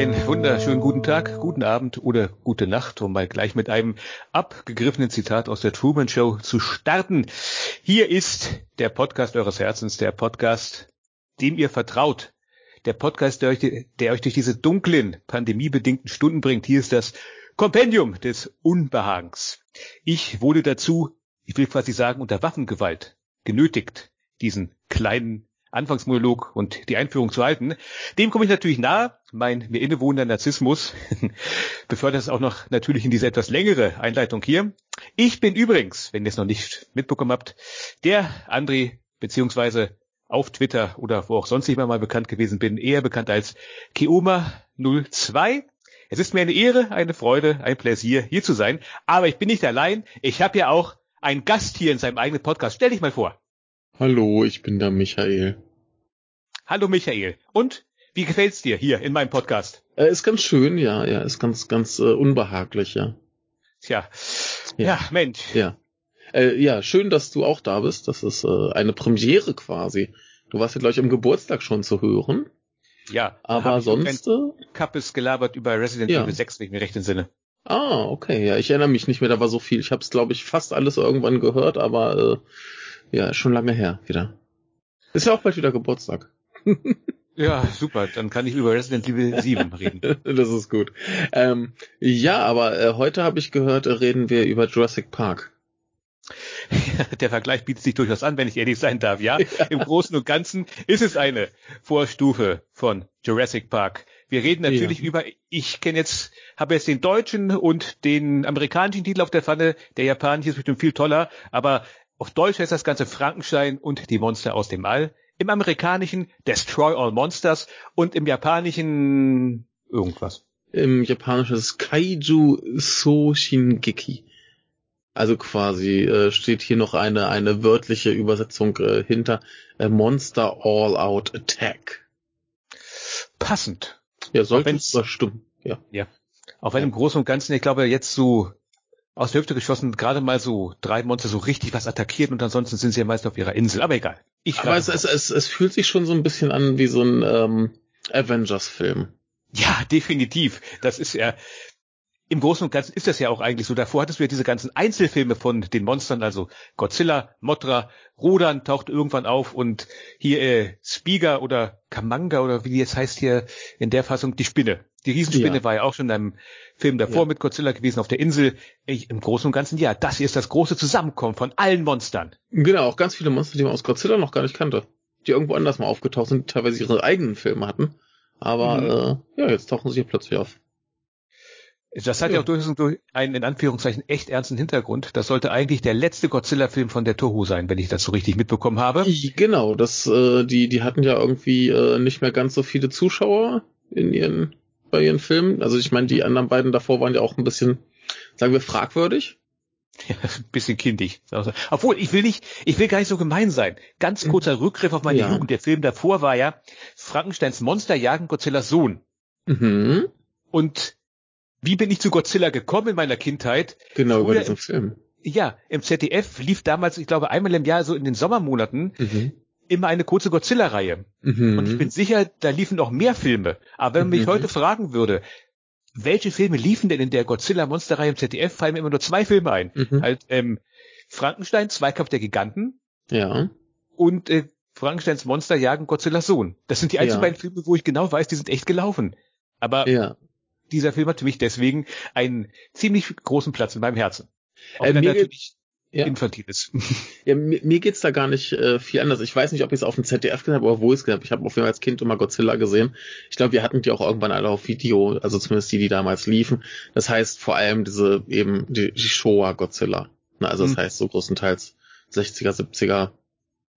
Einen wunderschönen guten Tag, guten Abend oder gute Nacht, um mal gleich mit einem abgegriffenen Zitat aus der Truman Show zu starten. Hier ist der Podcast eures Herzens, der Podcast, dem ihr vertraut. Der Podcast, der euch, der euch durch diese dunklen, pandemiebedingten Stunden bringt. Hier ist das Kompendium des Unbehagens. Ich wurde dazu, ich will quasi sagen, unter Waffengewalt genötigt, diesen kleinen Anfangsmonolog und die Einführung zu halten. Dem komme ich natürlich nahe. Mein mir innewohnender Narzissmus befördert es auch noch natürlich in diese etwas längere Einleitung hier. Ich bin übrigens, wenn ihr es noch nicht mitbekommen habt, der André, beziehungsweise auf Twitter oder wo auch sonst ich mal bekannt gewesen bin, eher bekannt als Keoma02. Es ist mir eine Ehre, eine Freude, ein Pläsier, hier zu sein. Aber ich bin nicht allein. Ich habe ja auch einen Gast hier in seinem eigenen Podcast. Stell dich mal vor. Hallo, ich bin der Michael. Hallo Michael. Und wie gefällt's dir hier in meinem Podcast? Äh, ist ganz schön, ja, ja, ist ganz, ganz äh, unbehaglich, ja. Tja, ja, ja Mensch. Ja. Äh, ja, schön, dass du auch da bist. Das ist äh, eine Premiere quasi. Du warst ja gleich im Geburtstag schon zu hören. Ja, aber sonst. Äh, Kappes gelabert über Resident ja. Evil 6, wenn ich mir recht entsinne. Ah, okay, ja, ich erinnere mich nicht mehr, da war so viel. Ich habe es, glaube ich, fast alles irgendwann gehört, aber äh, ja, schon lange her wieder. Ist ja auch bald wieder Geburtstag. ja, super. Dann kann ich über Resident Evil 7 reden. das ist gut. Ähm, ja, aber äh, heute habe ich gehört, reden wir über Jurassic Park. Der Vergleich bietet sich durchaus an, wenn ich ehrlich sein darf. Ja, ja. im Großen und Ganzen ist es eine Vorstufe von Jurassic Park. Wir reden natürlich ja. über, ich kenne jetzt, habe jetzt den deutschen und den amerikanischen Titel auf der Pfanne. Der japanische ist bestimmt viel toller, aber auf Deutsch heißt das Ganze Frankenstein und die Monster aus dem All. Im amerikanischen Destroy All Monsters und im japanischen irgendwas. Im japanischen ist Kaiju So Shingeki. Also quasi äh, steht hier noch eine eine wörtliche Übersetzung äh, hinter äh, Monster All Out Attack. Passend. Ja, sollte es stimmen. Ja. Ja. Auch wenn ja. im Großen und Ganzen, ich glaube, jetzt so aus der Hüfte geschossen gerade mal so drei Monster so richtig was attackiert und ansonsten sind sie ja meist auf ihrer Insel. Aber egal. Ich Aber es, es, es, es fühlt sich schon so ein bisschen an wie so ein ähm, Avengers-Film. Ja, definitiv. Das ist ja, im Großen und Ganzen ist das ja auch eigentlich so. Davor hattest du ja diese ganzen Einzelfilme von den Monstern, also Godzilla, Mothra, Rodan taucht irgendwann auf und hier äh, Spiga oder Kamanga oder wie die jetzt heißt hier in der Fassung, die Spinne. Die Riesenspinne ja. war ja auch schon in einem Film davor ja. mit Godzilla gewesen auf der Insel. Ich, Im Großen und Ganzen, ja, das hier ist das große Zusammenkommen von allen Monstern. Genau, auch ganz viele Monster, die man aus Godzilla noch gar nicht kannte. Die irgendwo anders mal aufgetaucht sind, die teilweise ihre eigenen Filme hatten. Aber mhm. äh, ja, jetzt tauchen sie hier plötzlich auf. Das hat ja, ja auch durchaus einen in Anführungszeichen echt ernsten Hintergrund. Das sollte eigentlich der letzte Godzilla-Film von der Toho sein, wenn ich das so richtig mitbekommen habe. Genau, das, äh, die, die hatten ja irgendwie äh, nicht mehr ganz so viele Zuschauer in ihren, bei ihren Filmen. Also ich meine, die anderen beiden davor waren ja auch ein bisschen, sagen wir, fragwürdig. Ja, ein bisschen kindig. Obwohl, ich will nicht, ich will gar nicht so gemein sein. Ganz kurzer Rückgriff auf meine ja. Jugend. Der Film davor war ja Frankensteins Monster jagen Godzillas Sohn. Mhm. Und wie bin ich zu Godzilla gekommen in meiner Kindheit? Genau, über diesen Film. Ja, im ZDF lief damals, ich glaube, einmal im Jahr, so in den Sommermonaten, mhm. Immer eine kurze Godzilla-Reihe. Mhm. Und ich bin sicher, da liefen noch mehr Filme. Aber wenn man mich mhm. heute fragen würde, welche Filme liefen denn in der Godzilla-Monsterreihe im ZDF, fallen mir immer nur zwei Filme ein. Mhm. Halt, ähm, Frankenstein, Zweikampf der Giganten. Ja. Und äh, Frankensteins Monster jagen Godzillas Sohn. Das sind die einzigen ja. beiden Filme, wo ich genau weiß, die sind echt gelaufen. Aber ja dieser Film hat für mich deswegen einen ziemlich großen Platz in meinem Herzen. Auch äh, wenn er natürlich ja. infantil ist. Ja, mir, mir geht's da gar nicht äh, viel anders. Ich weiß nicht, ob ich es auf dem ZDF gesehen habe oder wo ich es gesehen habe. Ich habe auf jeden Fall als Kind immer Godzilla gesehen. Ich glaube, wir hatten die auch irgendwann alle auf Video, also zumindest die, die damals liefen. Das heißt vor allem diese eben die, die Showa Godzilla. Also das hm. heißt so größtenteils 60er, 70er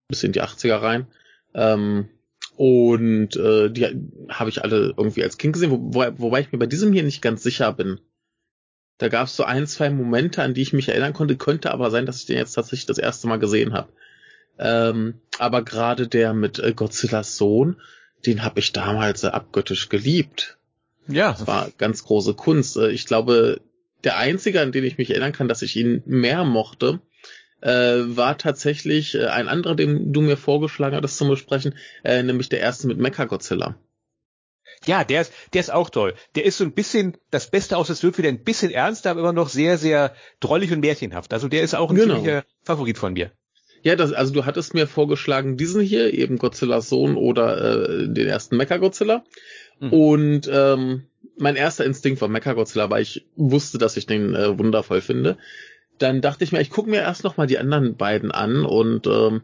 bis in die 80er rein. Ähm, und äh, die habe ich alle irgendwie als Kind gesehen, wo, wo, wobei ich mir bei diesem hier nicht ganz sicher bin. Da gab es so ein, zwei Momente, an die ich mich erinnern konnte, könnte aber sein, dass ich den jetzt tatsächlich das erste Mal gesehen habe. Ähm, aber gerade der mit äh, Godzillas Sohn, den habe ich damals äh, abgöttisch geliebt. Ja. Das war ganz große Kunst. Äh, ich glaube, der einzige, an den ich mich erinnern kann, dass ich ihn mehr mochte, äh, war tatsächlich äh, ein anderer, den du mir vorgeschlagen hattest zum Besprechen, äh, nämlich der erste mit Mecha Godzilla. Ja, der ist, der ist auch toll. Der ist so ein bisschen, das Beste aus, es wird wieder ein bisschen ernster, aber immer noch sehr, sehr drollig und märchenhaft. Also der ist auch ein genau. ziemlicher Favorit von mir. Ja, das, also du hattest mir vorgeschlagen, diesen hier, eben Godzillas Sohn oder äh, den ersten Mecha-Godzilla. Mhm. Und ähm, mein erster Instinkt war Mecha-Godzilla, weil ich wusste, dass ich den äh, wundervoll finde. Dann dachte ich mir, ich gucke mir erst noch mal die anderen beiden an und ähm,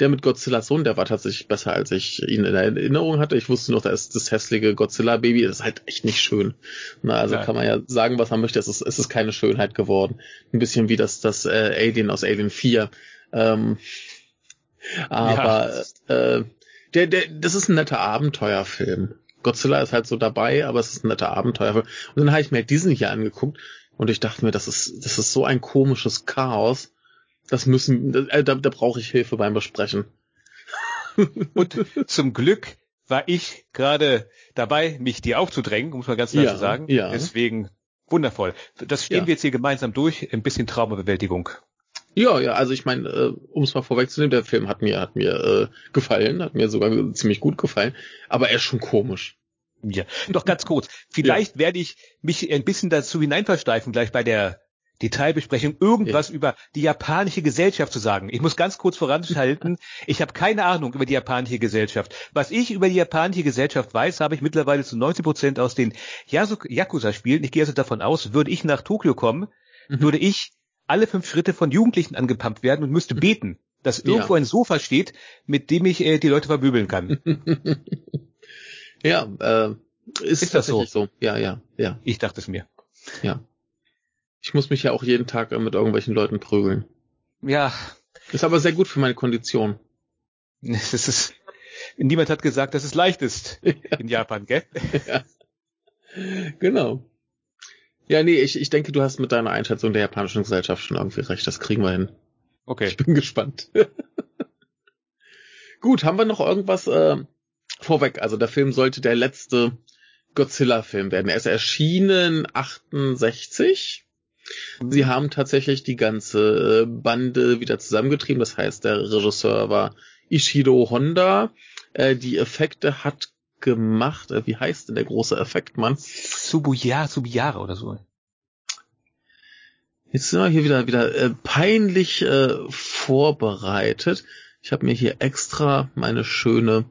der mit Godzillas Sohn, der war tatsächlich besser, als ich ihn in Erinnerung hatte. Ich wusste noch, da ist das hässliche Godzilla-Baby. Das ist halt echt nicht schön. Na, also ja. kann man ja sagen, was man möchte. Es ist, es ist keine Schönheit geworden. Ein bisschen wie das, das äh, Alien aus Alien 4. Ähm, aber ja. äh, der, der, das ist ein netter Abenteuerfilm. Godzilla ist halt so dabei, aber es ist ein netter Abenteuerfilm. Und dann habe ich mir diesen hier angeguckt und ich dachte mir, das ist, das ist so ein komisches Chaos. Das müssen, äh, da, da brauche ich Hilfe beim Besprechen. Und zum Glück war ich gerade dabei, mich dir aufzudrängen, muss man ganz klar ja, sagen. Ja. Deswegen wundervoll. Das stehen ja. wir jetzt hier gemeinsam durch. Ein bisschen Traumabewältigung. Ja, ja, also ich meine, äh, um es mal vorwegzunehmen, der Film hat mir, hat mir äh, gefallen, hat mir sogar ziemlich gut gefallen, aber er ist schon komisch. Ja, doch ganz kurz. Vielleicht ja. werde ich mich ein bisschen dazu hineinversteifen, gleich bei der Detailbesprechung irgendwas ja. über die japanische Gesellschaft zu sagen. Ich muss ganz kurz voranschalten, ich habe keine Ahnung über die japanische Gesellschaft. Was ich über die japanische Gesellschaft weiß, habe ich mittlerweile zu 90 Prozent aus den Yakuza-Spielen. Ich gehe also davon aus, würde ich nach Tokio kommen, mhm. würde ich alle fünf Schritte von Jugendlichen angepumpt werden und müsste beten, dass irgendwo ja. ein Sofa steht, mit dem ich äh, die Leute vermöbeln kann. ja, äh, ist, ist das so? so? Ja, ja, ja. Ich dachte es mir. Ja. Ich muss mich ja auch jeden Tag äh, mit irgendwelchen Leuten prügeln. Ja. Ist aber sehr gut für meine Kondition. Es ist, niemand hat gesagt, dass es leicht ist ja. in Japan, gell? Ja. Genau. Ja, nee, ich, ich denke, du hast mit deiner Einschätzung der japanischen Gesellschaft schon irgendwie recht. Das kriegen wir hin. Okay. Ich bin gespannt. Gut, haben wir noch irgendwas äh, vorweg? Also der Film sollte der letzte Godzilla-Film werden. Er ist erschienen 68. Sie mhm. haben tatsächlich die ganze äh, Bande wieder zusammengetrieben. Das heißt, der Regisseur war Ishiro Honda. Äh, die Effekte hat gemacht. Äh, wie heißt denn der große Effektmann? Subuya, Subiyara oder so. Jetzt sind wir hier wieder wieder äh, peinlich äh, vorbereitet. Ich habe mir hier extra meine schöne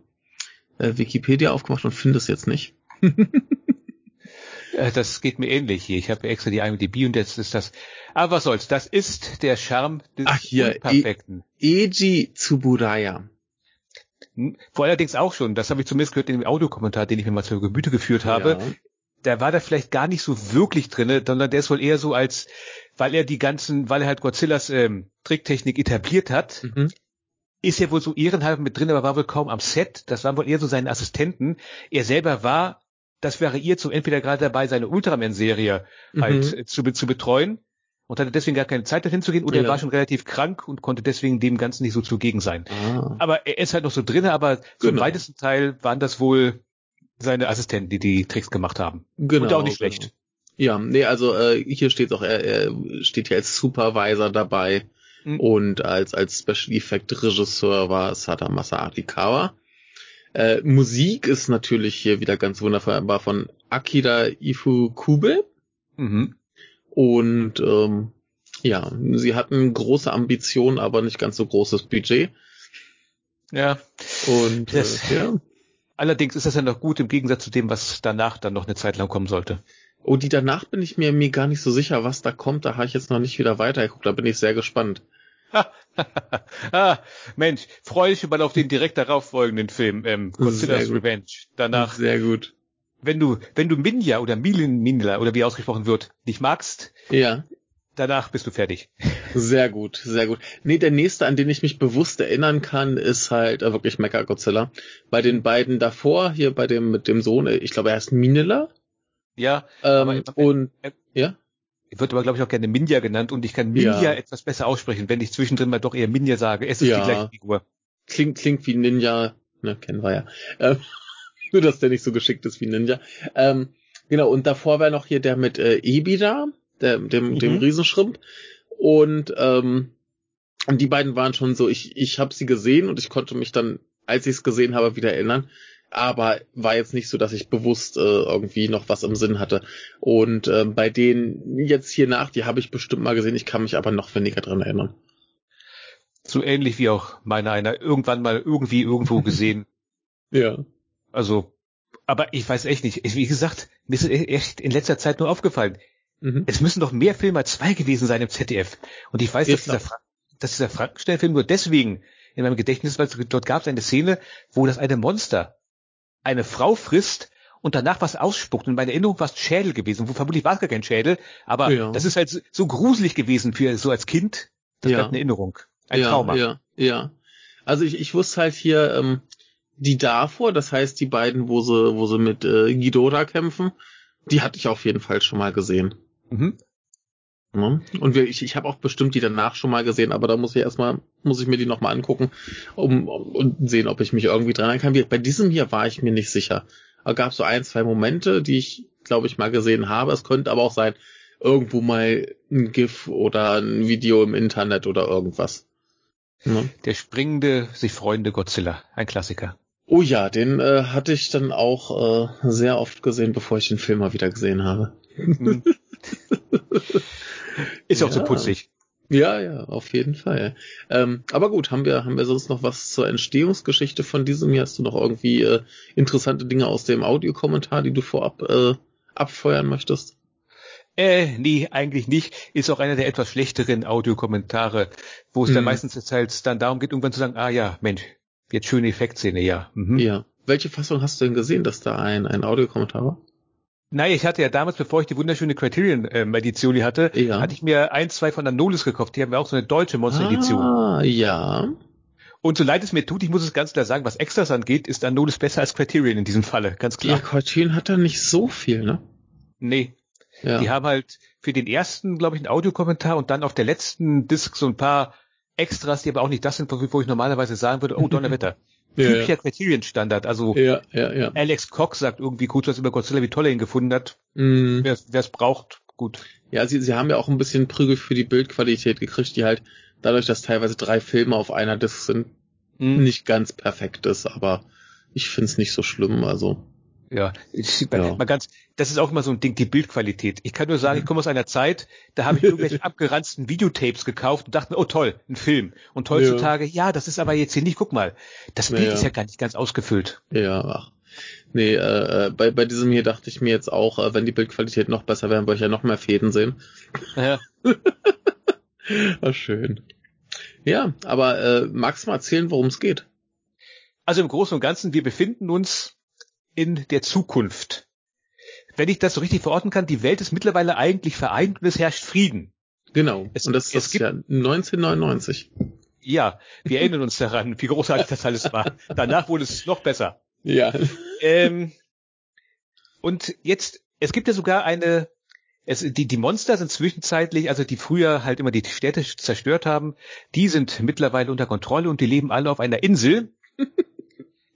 äh, Wikipedia aufgemacht und finde es jetzt nicht. Äh, das geht mir ähnlich hier. Ich habe extra die IMDb und jetzt ist das. Aber was soll's? Das ist der Charme des Ach hier, Perfekten. E Eiji Tsuburaya. Vor allerdings auch schon, das habe ich zumindest gehört in dem Audiokommentar, den ich mir mal zur Gemüte geführt habe. Ja. Da war da vielleicht gar nicht so wirklich drinne, sondern der ist wohl eher so als, weil er die ganzen, weil er halt Godzillas ähm, Tricktechnik etabliert hat, mhm. ist er wohl so ehrenhalber mit drin, aber war wohl kaum am Set. Das waren wohl eher so seine Assistenten. Er selber war, das wäre ihr so entweder gerade dabei, seine Ultraman-Serie halt mhm. zu, zu betreuen und hatte deswegen gar keine Zeit dahin zu gehen oder ja. er war schon relativ krank und konnte deswegen dem Ganzen nicht so zugegen sein. Ah. Aber er ist halt noch so drinne, aber genau. zum weitesten Teil waren das wohl seine Assistenten, die die Tricks gemacht haben. Genau. Und auch nicht schlecht. Genau. Ja, nee, also äh, hier steht auch, er, er steht hier als Supervisor dabei mhm. und als als Special Effect Regisseur war Sata Masaaki Kawa. Äh, Musik ist natürlich hier wieder ganz wundervoll, war von Akira Ifukube. Mhm. Und ähm, ja, sie hatten große Ambitionen, aber nicht ganz so großes Budget. Ja. Und das, äh, ja. Allerdings ist das ja noch gut im Gegensatz zu dem, was danach dann noch eine Zeit lang kommen sollte. Oh, die danach bin ich mir, mir gar nicht so sicher, was da kommt. Da habe ich jetzt noch nicht wieder weitergeguckt. Da bin ich sehr gespannt. ah, Mensch, freue dich mal auf den direkt darauf folgenden Film, ähm, Godzilla's Revenge. Danach. Sehr gut wenn du, wenn du Minja oder Milin Minla oder wie ausgesprochen wird, nicht magst, ja. danach bist du fertig. Sehr gut, sehr gut. Nee, der nächste, an den ich mich bewusst erinnern kann, ist halt äh, wirklich Mecha Godzilla. Bei den beiden davor, hier bei dem mit dem Sohn, äh, ich glaube, er heißt Minilla. Ja. Ähm, aber, und äh, ja. Wird aber, glaube ich, auch gerne Minja genannt und ich kann Minja ja. etwas besser aussprechen, wenn ich zwischendrin mal doch eher Minja sage. Es ist ja. die gleiche Figur. Klingt, klingt wie Ninja, ne, kennen wir ja. Ähm, nur, dass der nicht so geschickt ist wie Ninja. Ähm, genau, und davor war noch hier der mit äh, Ebida, der, dem, mhm. dem Riesenschrimp. Und, ähm, und die beiden waren schon so, ich, ich habe sie gesehen und ich konnte mich dann, als ich es gesehen habe, wieder erinnern. Aber war jetzt nicht so, dass ich bewusst äh, irgendwie noch was im Sinn hatte. Und äh, bei denen jetzt hier nach, die habe ich bestimmt mal gesehen, ich kann mich aber noch weniger dran erinnern. So ähnlich wie auch meine einer irgendwann mal irgendwie irgendwo gesehen. ja. Also, aber ich weiß echt nicht. Wie gesagt, mir ist echt in letzter Zeit nur aufgefallen. Mhm. Es müssen doch mehr Filme als zwei gewesen sein im ZDF. Und ich weiß, dass, dieser, Fra dass dieser Frankenstein-Film nur deswegen in meinem Gedächtnis, weil dort gab es eine Szene, wo das eine Monster eine Frau frisst und danach was ausspuckt. Und meine Erinnerung war es Schädel gewesen. Wo vermutlich war es gar kein Schädel, aber ja. das ist halt so gruselig gewesen für so als Kind. Das ja. bleibt eine Erinnerung. Ein ja, Trauma. Ja, ja. Also ich, ich wusste halt hier ähm, die davor, das heißt die beiden, wo sie, wo sie mit äh, Ghidorah kämpfen, die hatte ich auf jeden Fall schon mal gesehen. Mhm. Ja. Und wir, ich, ich habe auch bestimmt die danach schon mal gesehen, aber da muss ich erstmal, muss ich mir die nochmal angucken um, um, und sehen, ob ich mich irgendwie dran kann. Bei diesem hier war ich mir nicht sicher. Da gab so ein, zwei Momente, die ich, glaube ich, mal gesehen habe. Es könnte aber auch sein, irgendwo mal ein GIF oder ein Video im Internet oder irgendwas. Ja. Der springende, sich freunde Godzilla, ein Klassiker. Oh ja, den äh, hatte ich dann auch äh, sehr oft gesehen, bevor ich den Film mal wieder gesehen habe. Hm. Ist ja. auch so putzig. Ja, ja, auf jeden Fall. Ähm, aber gut, haben wir, haben wir sonst noch was zur Entstehungsgeschichte von diesem hier? Hast du noch irgendwie äh, interessante Dinge aus dem Audiokommentar, die du vorab äh, abfeuern möchtest? Äh, nee, eigentlich nicht. Ist auch einer der etwas schlechteren Audiokommentare, wo es hm. dann meistens jetzt halt dann darum geht, irgendwann zu sagen, ah ja, Mensch, jetzt schöne Effektszene, ja. Mhm. Ja. Welche Fassung hast du denn gesehen, dass da ein, ein Audiokommentar war? Naja, ich hatte ja damals, bevor ich die wunderschöne Criterion-Edition ähm, hatte, ja. hatte ich mir ein, zwei von Anolis gekauft. Die haben ja auch so eine deutsche Monster-Edition. Ah, ja. Und so leid es mir tut, ich muss es ganz klar sagen, was Extras angeht, ist Anolis besser als Criterion in diesem Falle, ganz klar. Ja, Criterion hat da nicht so viel, ne? Nee. Ja. Die haben halt für den ersten, glaube ich, einen Audiokommentar und dann auf der letzten Disc so ein paar Extras, die aber auch nicht das sind, wo ich normalerweise sagen würde, oh Donnerwetter. ja, typischer ja. Criterion-Standard. Also ja. Alex Cox sagt irgendwie kurz was über Godzilla, wie toll er ihn gefunden hat. Mm. Wer es braucht, gut. Ja, sie, sie haben ja auch ein bisschen Prügel für die Bildqualität gekriegt, die halt dadurch, dass teilweise drei Filme auf einer Disc sind, mm. nicht ganz perfekt ist, aber ich find's nicht so schlimm, also. Ja, ich, mal ganz, das ist auch immer so ein Ding, die Bildqualität. Ich kann nur sagen, ich komme aus einer Zeit, da habe ich irgendwelche abgeranzten Videotapes gekauft und dachte, oh toll, ein Film. Und heutzutage, ja, ja das ist aber jetzt hier nicht, guck mal, das Bild ja. ist ja gar nicht ganz ausgefüllt. Ja, ach. Nee, äh, äh, bei, bei diesem hier dachte ich mir jetzt auch, äh, wenn die Bildqualität noch besser wäre, würde ich ja noch mehr Fäden sehen. Ja. Ach, schön. Ja, aber äh, magst du mal erzählen, worum es geht? Also im Großen und Ganzen, wir befinden uns in der Zukunft. Wenn ich das so richtig verorten kann, die Welt ist mittlerweile eigentlich vereint und es herrscht Frieden. Genau. Es, und das, das gibt, ja 1999. Ja, wir erinnern uns daran, wie großartig das alles war. Danach wurde es noch besser. Ja. Ähm, und jetzt, es gibt ja sogar eine, es, die, die Monster sind zwischenzeitlich, also die früher halt immer die Städte zerstört haben, die sind mittlerweile unter Kontrolle und die leben alle auf einer Insel.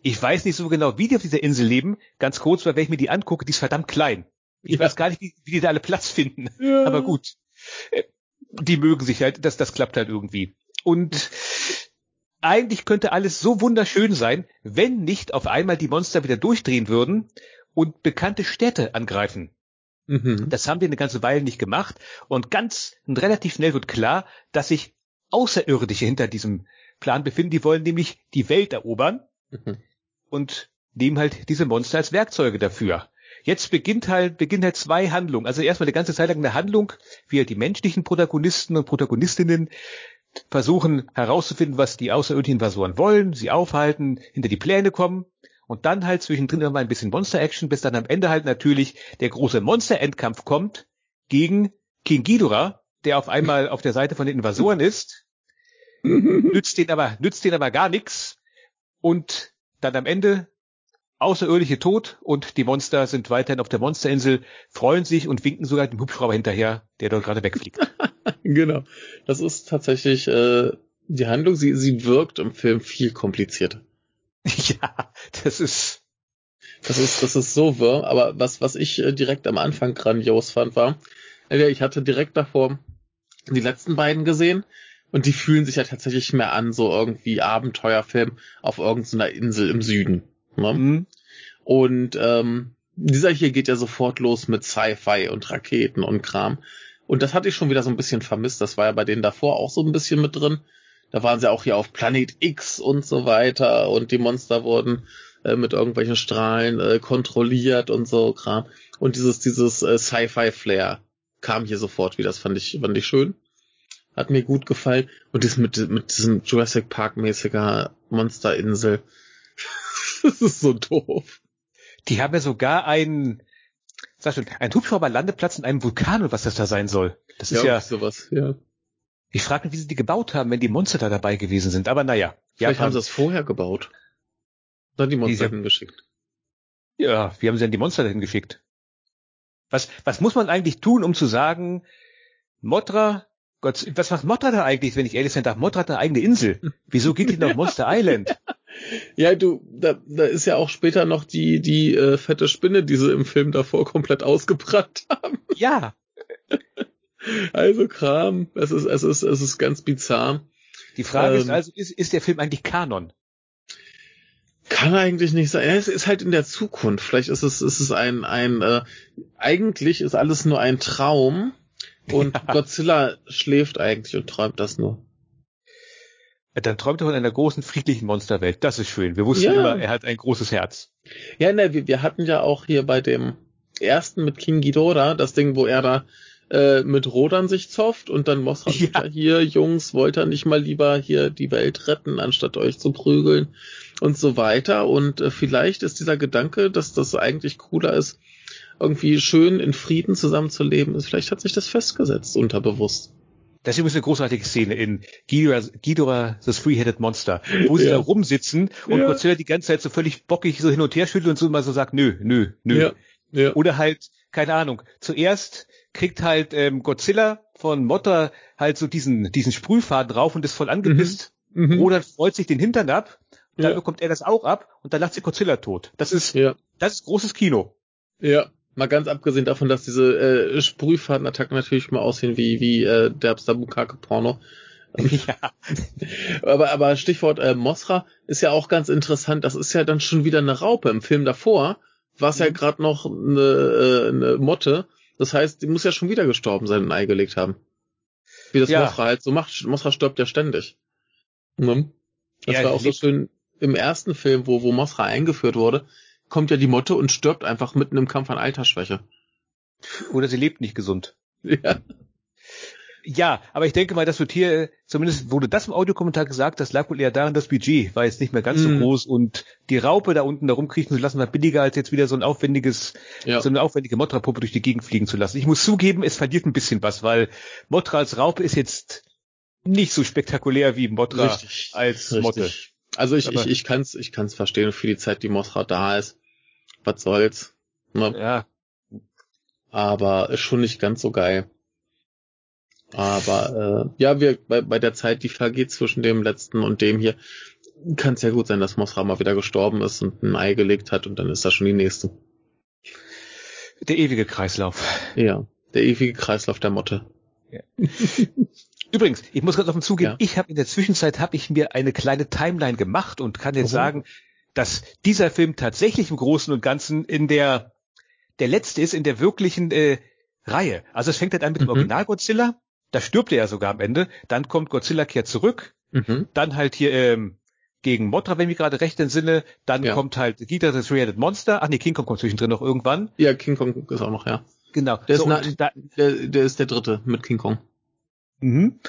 Ich weiß nicht so genau, wie die auf dieser Insel leben. Ganz kurz, weil wenn ich mir die angucke, die ist verdammt klein. Ich ja. weiß gar nicht, wie, wie die da alle Platz finden. Ja. Aber gut. Äh, die mögen sich halt, das, das klappt halt irgendwie. Und eigentlich könnte alles so wunderschön sein, wenn nicht auf einmal die Monster wieder durchdrehen würden und bekannte Städte angreifen. Mhm. Das haben wir eine ganze Weile nicht gemacht und ganz und relativ schnell wird klar, dass sich Außerirdische hinter diesem Plan befinden. Die wollen nämlich die Welt erobern. Mhm und nehmen halt diese Monster als Werkzeuge dafür. Jetzt beginnt halt, beginnt halt zwei Handlungen. Also erstmal die ganze Zeit lang eine Handlung, wie halt die menschlichen Protagonisten und Protagonistinnen versuchen herauszufinden, was die außerirdischen Invasoren wollen, sie aufhalten, hinter die Pläne kommen und dann halt zwischendrin immer ein bisschen Monster-Action, bis dann am Ende halt natürlich der große Monster-Endkampf kommt gegen King Ghidorah, der auf einmal auf der Seite von den Invasoren ist, nützt den aber, nützt den aber gar nichts und dann am Ende außerirdische Tod und die Monster sind weiterhin auf der Monsterinsel, freuen sich und winken sogar dem Hubschrauber hinterher, der dort gerade wegfliegt. genau. Das ist tatsächlich äh, die Handlung. Sie, sie wirkt im Film viel komplizierter. ja, das ist. Das ist, das ist so wirr. Aber was, was ich äh, direkt am Anfang grandios fand, war, äh, ich hatte direkt davor die letzten beiden gesehen und die fühlen sich ja tatsächlich mehr an, so irgendwie Abenteuerfilm auf irgendeiner Insel im Süden. Ne? Mhm. Und ähm, dieser hier geht ja sofort los mit Sci-Fi und Raketen und Kram. Und das hatte ich schon wieder so ein bisschen vermisst. Das war ja bei denen davor auch so ein bisschen mit drin. Da waren sie auch hier auf Planet X und so weiter und die Monster wurden äh, mit irgendwelchen Strahlen äh, kontrolliert und so Kram. Und dieses, dieses äh, Sci-Fi-Flair kam hier sofort wieder. Das fand ich, fand ich schön. Hat mir gut gefallen. Und das mit, mit diesem Jurassic Park-mäßiger Monsterinsel. das ist so doof. Die haben ja sogar einen, sag schon, einen Hubschrauberlandeplatz in einem Vulkan und was das da sein soll. Das ist ja, ja sowas, ja. Ich frage mich, wie sie die gebaut haben, wenn die Monster da dabei gewesen sind. Aber naja. Vielleicht Japan, haben sie es vorher gebaut. Dann die Monster dahin geschickt. Ja, wie haben sie denn die Monster dahin geschickt? Was, was muss man eigentlich tun, um zu sagen, Motra, Gott, was macht Motra da eigentlich, wenn ich ehrlich sein darf? Motra hat eine eigene Insel. Wieso geht die nach Monster Island? Ja, du, da, da ist ja auch später noch die, die äh, fette Spinne, die sie im Film davor komplett ausgebrannt haben. Ja. Also Kram, es ist, es ist, es ist ganz bizarr. Die Frage ähm, ist also, ist, ist der Film eigentlich Kanon? Kann eigentlich nicht sein. Es ist halt in der Zukunft. Vielleicht ist es, ist es ein, ein, äh, eigentlich ist alles nur ein Traum und ja. Godzilla schläft eigentlich und träumt das nur. Dann träumt er von einer großen friedlichen Monsterwelt. Das ist schön. Wir wussten ja. immer, er hat ein großes Herz. Ja, ne, wir, wir hatten ja auch hier bei dem ersten mit King Ghidorah das Ding, wo er da äh, mit Rodern sich zofft und dann Mothra ja. hier, Jungs, wollt ihr nicht mal lieber hier die Welt retten, anstatt euch zu prügeln und so weiter. Und äh, vielleicht ist dieser Gedanke, dass das eigentlich cooler ist, irgendwie schön in Frieden zusammenzuleben, ist, vielleicht hat sich das festgesetzt unterbewusst. Das ist übrigens eine großartige Szene in Ghidorah, Ghidorah the Three-Headed Monster, wo sie ja. da rumsitzen und ja. Godzilla die ganze Zeit so völlig bockig so hin und her schüttelt und so immer so sagt, nö, nö, nö. Ja. Ja. Oder halt, keine Ahnung, zuerst kriegt halt ähm, Godzilla von Motta halt so diesen, diesen Sprühfaden drauf und ist voll angepisst. Mhm. Mhm. Oder freut sich den Hintern ab. Dann ja. bekommt er das auch ab und dann lacht sie Godzilla tot. Das ist, ja. das ist großes Kino. Ja. Mal ganz abgesehen davon, dass diese äh, Sprühfadenattacken natürlich mal aussehen wie, wie äh, derbster Bukake-Porno. ja. aber, aber Stichwort äh, Mosra ist ja auch ganz interessant. Das ist ja dann schon wieder eine Raupe. Im Film davor war es mhm. ja gerade noch eine, äh, eine Motte. Das heißt, die muss ja schon wieder gestorben sein und ein Ei gelegt haben. Wie das ja. Mothra halt so macht. Mothra stirbt ja ständig. Mhm. Das ja, war auch so schön im ersten Film, wo, wo Mothra eingeführt wurde, kommt ja die Motte und stirbt einfach mitten im Kampf an Altersschwäche. Oder sie lebt nicht gesund. Ja. Ja, aber ich denke mal, das wird hier, zumindest wurde das im Audiokommentar gesagt, das lag wohl eher daran, das Budget war jetzt nicht mehr ganz mm. so mhm. groß und die Raupe da unten da rumkriechen zu lassen, war billiger als jetzt wieder so ein aufwendiges, ja. so eine aufwendige Motra-Puppe durch die Gegend fliegen zu lassen. Ich muss zugeben, es verliert ein bisschen was, weil Motra als Raupe ist jetzt nicht so spektakulär wie Motra richtig, als richtig. Also ich, aber ich, ich kann's, ich kann's verstehen für die Zeit, die Motra da ist. Was soll's. Ne? Ja. Aber ist schon nicht ganz so geil. Aber äh, ja, wir bei, bei der Zeit, die vergeht zwischen dem letzten und dem hier, kann es ja gut sein, dass Mosra mal wieder gestorben ist und ein Ei gelegt hat und dann ist das schon die nächste. Der ewige Kreislauf. Ja, der ewige Kreislauf der Motte. Ja. Übrigens, ich muss ganz offen zugeben, ja. ich habe in der Zwischenzeit habe ich mir eine kleine Timeline gemacht und kann jetzt oh. sagen, dass dieser Film tatsächlich im Großen und Ganzen in der der letzte ist in der wirklichen äh, Reihe. Also es fängt halt an mit mhm. dem Original Godzilla, da stirbt er ja sogar am Ende. Dann kommt Godzilla kehrt zurück. Mhm. Dann halt hier ähm, gegen Mothra, wenn ich gerade recht entsinne. Dann ja. kommt halt Ghidorah das Three-Headed Monster. Ach nee, King Kong kommt zwischendrin noch irgendwann. Ja, King Kong ist auch noch, ja. Genau. Der, so, ist, na, der, der ist der dritte mit King Kong. Mhm.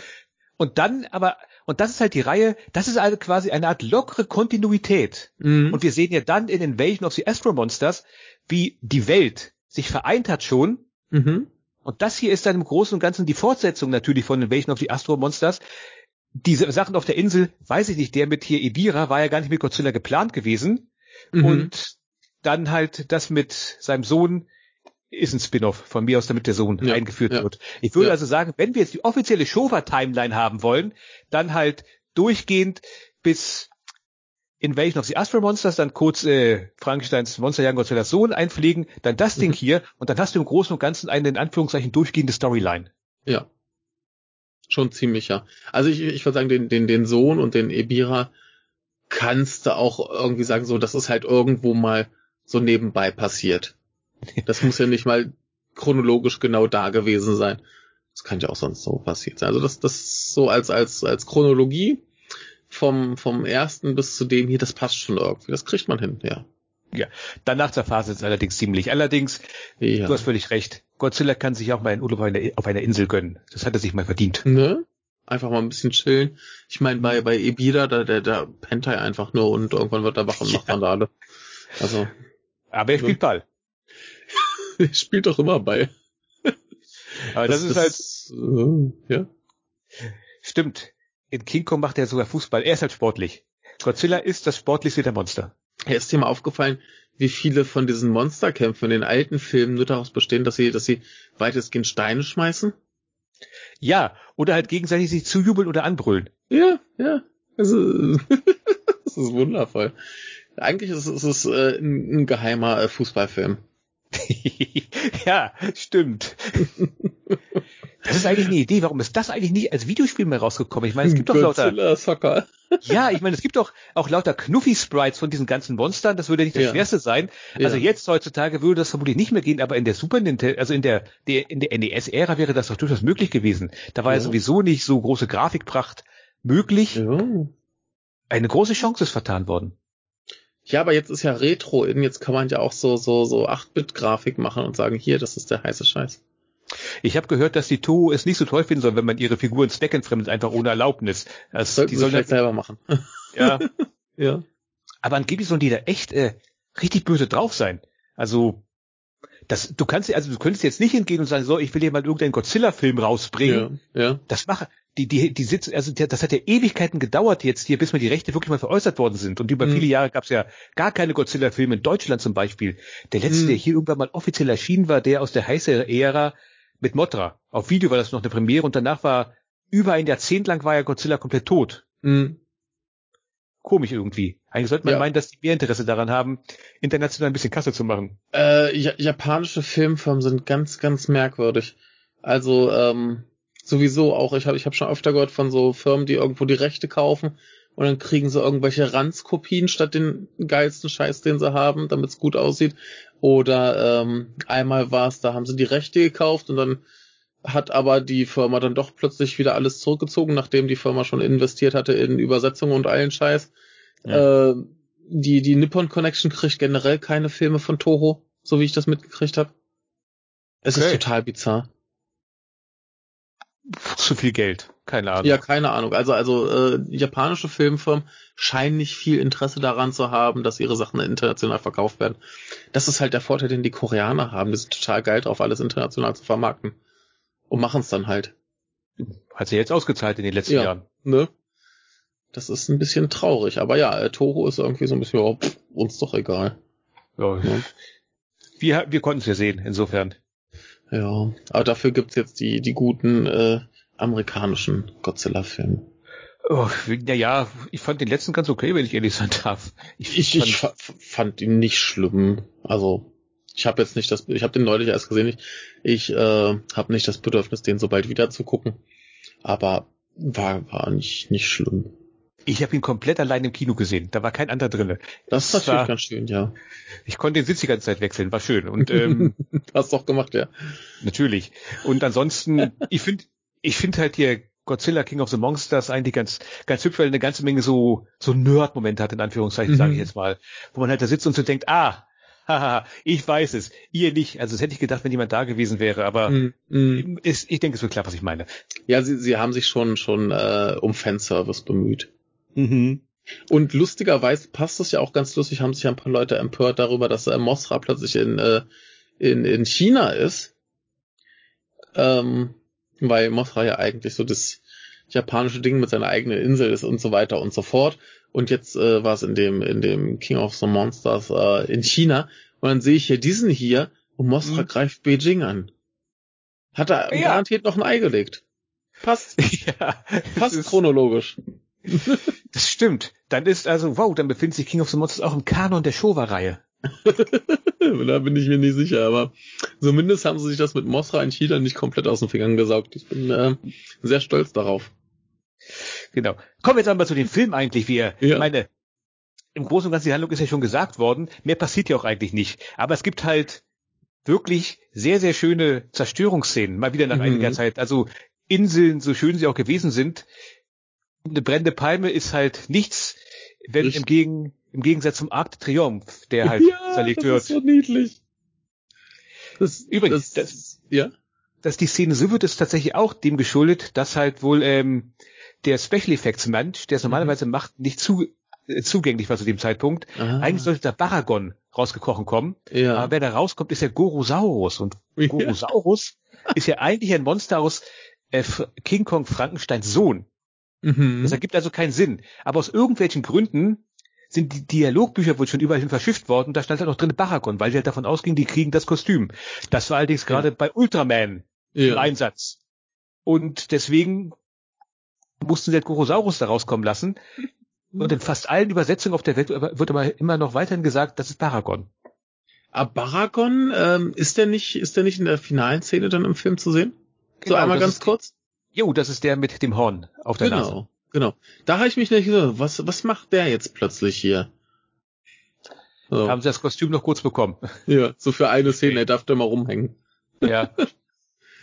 Und dann aber, und das ist halt die Reihe, das ist also quasi eine Art lockere Kontinuität. Mhm. Und wir sehen ja dann in Invasion of the Astro Monsters, wie die Welt sich vereint hat schon. Mhm. Und das hier ist dann im Großen und Ganzen die Fortsetzung natürlich von Invasion of the Astro Monsters. Diese Sachen auf der Insel, weiß ich nicht, der mit hier Ibira war ja gar nicht mit Godzilla geplant gewesen. Mhm. Und dann halt das mit seinem Sohn ist ein Spin-off von mir aus, damit der Sohn ja, eingeführt ja. wird. Ich würde ja. also sagen, wenn wir jetzt die offizielle Showa-Timeline haben wollen, dann halt durchgehend bis Invasion of the Astro Monsters, dann kurz äh, Frankensteins Monster Young Godzilla's Sohn einfliegen, dann das Ding mhm. hier und dann hast du im Großen und Ganzen eine in Anführungszeichen durchgehende Storyline. Ja. Schon ziemlich, ja. Also ich, ich würde sagen, den, den, den Sohn und den Ebira kannst du auch irgendwie sagen, so, das ist halt irgendwo mal so nebenbei passiert. Das muss ja nicht mal chronologisch genau da gewesen sein. Das kann ja auch sonst so passiert sein. Also das, das so als, als, als Chronologie vom, vom ersten bis zu dem hier, das passt schon irgendwie. Das kriegt man hin, ja. Ja, danach zerfasert es allerdings ziemlich. Allerdings, ja. du hast völlig recht. Godzilla kann sich auch mal in Urlaub auf einer Insel gönnen. Das hat er sich mal verdient. Ne? Einfach mal ein bisschen chillen. Ich meine, bei, bei Ebida, da, der, der pennt er einfach nur und irgendwann wird er wach und macht Randale. Also. Aber er spielt Ball. er spielt doch immer Ball. Aber das, das ist halt, äh, ja. Stimmt. In King Kong macht er sogar Fußball. Er ist halt sportlich. Godzilla ist das sportlichste der Monster. Ja, ist dir mal aufgefallen, wie viele von diesen Monsterkämpfen in den alten Filmen nur daraus bestehen, dass sie, dass sie weitestgehend Steine schmeißen? Ja, oder halt gegenseitig sich zujubeln oder anbrüllen. Ja, ja. Also, das ist wundervoll. Eigentlich ist es, ist es äh, ein, ein geheimer äh, Fußballfilm. ja, stimmt. Das ist eigentlich eine Idee. Warum ist das eigentlich nie als Videospiel mehr rausgekommen? Ich meine, es gibt doch lauter. Soccer. Ja, ich meine, es gibt doch auch lauter Knuffi-Sprites von diesen ganzen Monstern. Das würde nicht das ja. schwerste sein. Also ja. jetzt heutzutage würde das vermutlich nicht mehr gehen, aber in der Super Nintendo, also in der, der in der NES-Ära wäre das doch durchaus möglich gewesen. Da war ja. ja sowieso nicht so große Grafikpracht möglich. Ja. Eine große Chance ist vertan worden. Ja, aber jetzt ist ja Retro in, jetzt kann man ja auch so, so, so 8-Bit-Grafik machen und sagen, hier, das ist der heiße Scheiß. Ich habe gehört, dass die Toho es nicht so toll finden soll, wenn man ihre Figuren zweckentfremdet, einfach ohne Erlaubnis. Das sollten die sollen vielleicht selber machen. Ja. ja. Aber angeblich sollen die da echt äh, richtig böse drauf sein. Also das, du kannst, also du könntest jetzt nicht hingehen und sagen, so, ich will hier mal irgendeinen Godzilla-Film rausbringen. Ja, ja. Das mache, die, die, die sitzen, also das hat ja Ewigkeiten gedauert jetzt hier, bis mal die Rechte wirklich mal veräußert worden sind. Und über mhm. viele Jahre gab es ja gar keine Godzilla-Filme in Deutschland zum Beispiel. Der letzte, mhm. der hier irgendwann mal offiziell erschienen war, der aus der heiße Ära mit Motra. Auf Video war das noch eine Premiere und danach war über ein Jahrzehnt lang war ja Godzilla komplett tot. Mhm komisch irgendwie. Eigentlich sollte man ja. meinen, dass die mehr Interesse daran haben, international ein bisschen Kasse zu machen. Äh, japanische Filmfirmen sind ganz, ganz merkwürdig. Also ähm, sowieso auch, ich habe ich hab schon öfter gehört von so Firmen, die irgendwo die Rechte kaufen und dann kriegen sie irgendwelche Ranzkopien statt den geilsten Scheiß, den sie haben, damit es gut aussieht. Oder ähm, einmal war es, da haben sie die Rechte gekauft und dann hat aber die Firma dann doch plötzlich wieder alles zurückgezogen, nachdem die Firma schon investiert hatte in Übersetzungen und allen Scheiß. Ja. Äh, die, die Nippon Connection kriegt generell keine Filme von Toho, so wie ich das mitgekriegt habe. Es okay. ist total bizarr. Zu viel Geld, keine Ahnung. Ja, keine Ahnung. Also, also äh, japanische Filmfirmen scheinen nicht viel Interesse daran zu haben, dass ihre Sachen international verkauft werden. Das ist halt der Vorteil, den die Koreaner haben. Die sind total geil drauf, alles international zu vermarkten und machen es dann halt. Hat sich jetzt ausgezahlt in den letzten ja, Jahren. Ne? Das ist ein bisschen traurig, aber ja, äh, Toho ist irgendwie so ein bisschen, oh, pff, uns doch egal. Ja, ja. Wir, wir konnten es ja sehen, insofern. Ja, aber dafür gibt's jetzt die, die guten äh, amerikanischen Godzilla-Filme. Oh, naja, ich fand den letzten ganz okay, wenn ich ehrlich sein darf. Ich, ich, ich fand, fand ihn nicht schlimm. Also ich habe jetzt nicht das, ich habe den neulich erst gesehen. Ich, ich äh, habe nicht das Bedürfnis, den so bald wieder zu gucken. Aber war, war nicht, nicht schlimm. Ich habe ihn komplett allein im Kino gesehen. Da war kein anderer drinne. Das ist natürlich war, ganz schön, ja. Ich konnte den Sitz die ganze Zeit wechseln, war schön. Und ähm, hast doch gemacht, ja. Natürlich. Und ansonsten, ich finde, ich finde halt hier Godzilla King of the Monsters eigentlich ganz, ganz hübsch, weil eine ganze Menge so, so Nerd-Momente hat, in Anführungszeichen, mhm. sage ich jetzt mal. Wo man halt da sitzt und so denkt, ah, haha, ich weiß es, ihr nicht. Also das hätte ich gedacht, wenn jemand da gewesen wäre, aber mm. Ist, ich denke, es wird klar, was ich meine. Ja, sie, sie haben sich schon schon äh, um Fanservice bemüht. Mhm. Und lustigerweise passt das ja auch ganz lustig, haben sich ein paar Leute empört darüber, dass äh, Mosra plötzlich in, äh, in, in China ist. Ähm, weil Mosra ja eigentlich so das japanische Ding mit seiner eigenen Insel ist und so weiter und so fort. Und jetzt äh, war es in dem, in dem King of the Monsters äh, in China. Und dann sehe ich hier diesen hier und Mosra mhm. greift Beijing an. Hat er ja. garantiert noch ein Ei gelegt. Passt. ja, Passt chronologisch. Das stimmt. Dann ist also, wow, dann befindet sich King of the Monsters auch im Kanon der Showa-Reihe. da bin ich mir nicht sicher, aber zumindest haben sie sich das mit Mosra in China nicht komplett aus den Fingern gesaugt. Ich bin äh, sehr stolz darauf. Genau. Kommen wir jetzt einmal zu dem Film eigentlich, wie er, ja. meine, im Großen und Ganzen die Handlung ist ja schon gesagt worden. Mehr passiert ja auch eigentlich nicht. Aber es gibt halt wirklich sehr, sehr schöne Zerstörungsszenen, mal wieder nach mhm. einiger Zeit. Also Inseln, so schön sie auch gewesen sind, eine brennende Palme ist halt nichts, wenn im, Gegen, im Gegensatz zum Arc de Triomphe, der halt ja, zerlegt wird. Das ist so niedlich. Das, Übrigens, das, das, ja? dass die Szene so wird, ist tatsächlich auch dem geschuldet, dass halt wohl ähm, der Special Effects Mensch, der es mhm. normalerweise mhm. macht, nicht zu, äh, zugänglich war zu dem Zeitpunkt. Ah. Eigentlich sollte der Baragon rausgekrochen kommen. Ja. Aber wer da rauskommt, ist der Gorosaurus. Und Gorosaurus ja. ist ja eigentlich ein Monster aus äh, King Kong Frankensteins Sohn. Mhm. Das ergibt also keinen Sinn. Aber aus irgendwelchen Gründen sind die Dialogbücher wohl schon überall hin verschifft worden. Da stand halt noch drin Baragon, weil sie halt davon ausgingen, die kriegen das Kostüm. Das war allerdings gerade bei Ultraman ja. im Einsatz. Und deswegen mussten sie halt Gorosaurus da rauskommen lassen. Und in fast allen Übersetzungen auf der Welt wird aber immer noch weiterhin gesagt, das ist Baragon. Aber Baragon, ähm, ist der nicht, ist der nicht in der finalen Szene dann im Film zu sehen? Genau, so einmal ganz kurz? Jo, das ist der mit dem Horn auf der genau, Nase. Genau, genau. Da habe ich mich nicht gesagt, was, was macht der jetzt plötzlich hier? So. Haben sie das Kostüm noch kurz bekommen. Ja, so für eine Szene, er darf da mal rumhängen. Ja.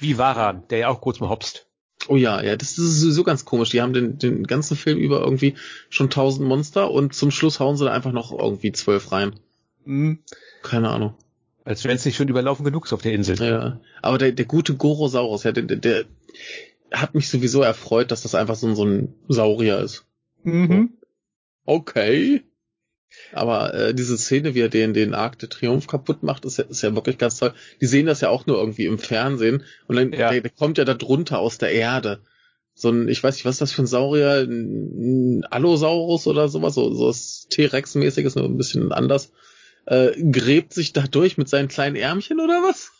Wie Varan, der ja auch kurz mal hopst. Oh ja, ja, das ist so ganz komisch. Die haben den, den ganzen Film über irgendwie schon tausend Monster und zum Schluss hauen sie da einfach noch irgendwie zwölf rein. Mhm. Keine Ahnung. Als wenn es nicht schon überlaufen genug ist auf der Insel. Ja, aber der, der gute Gorosaurus, ja, der, der hat mich sowieso erfreut, dass das einfach so, ein so ein Saurier ist. Mhm. Okay. Aber äh, diese Szene, wie er den, den Arc de Triomphe kaputt macht, ist ja, ist ja wirklich ganz toll. Die sehen das ja auch nur irgendwie im Fernsehen und dann ja. der, der kommt ja da drunter aus der Erde. So ein, ich weiß nicht, was ist das für ein Saurier, ein Allosaurus oder sowas, so, so was T-Rex-mäßiges, nur ein bisschen anders äh, gräbt sich da durch mit seinen kleinen Ärmchen oder was?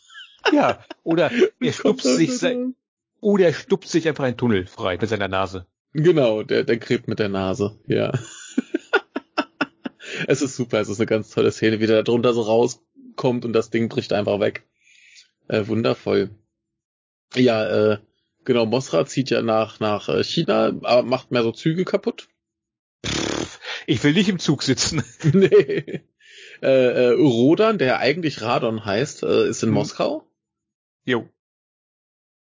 Ja, oder er stupst sich sein, oder er stupst sich einfach einen Tunnel frei mit seiner Nase. Genau, der, der gräbt mit der Nase, ja. es ist super, es ist eine ganz tolle Szene, wie der da drunter so rauskommt und das Ding bricht einfach weg. Äh, wundervoll. Ja, äh, genau, Mosra zieht ja nach, nach äh, China, aber macht mehr so Züge kaputt. Ich will nicht im Zug sitzen. nee. Äh, äh, Rodan, der eigentlich Radon heißt, äh, ist in hm. Moskau. Jo.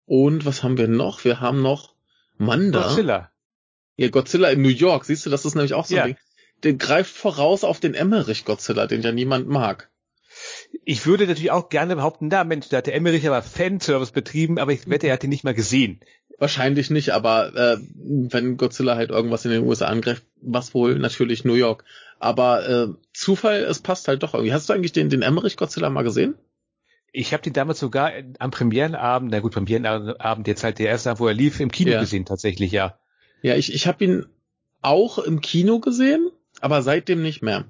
Und was haben wir noch? Wir haben noch Manda. Godzilla. Ja, Godzilla in New York. Siehst du, das ist nämlich auch so ja. ein Ding. Der greift voraus auf den Emmerich Godzilla, den ja niemand mag. Ich würde natürlich auch gerne behaupten, da Mensch, da hat der Emmerich aber Fanservice betrieben, aber ich wette, er hat ihn nicht mal gesehen. Wahrscheinlich nicht, aber äh, wenn Godzilla halt irgendwas in den USA angreift, was wohl natürlich New York. Aber äh, Zufall, es passt halt doch irgendwie. Hast du eigentlich den, den Emmerich Godzilla mal gesehen? Ich habe den damals sogar am Premierenabend, na gut, Premierenabend jetzt halt der erste, wo er lief, im Kino ja. gesehen tatsächlich, ja. Ja, ich, ich habe ihn auch im Kino gesehen, aber seitdem nicht mehr.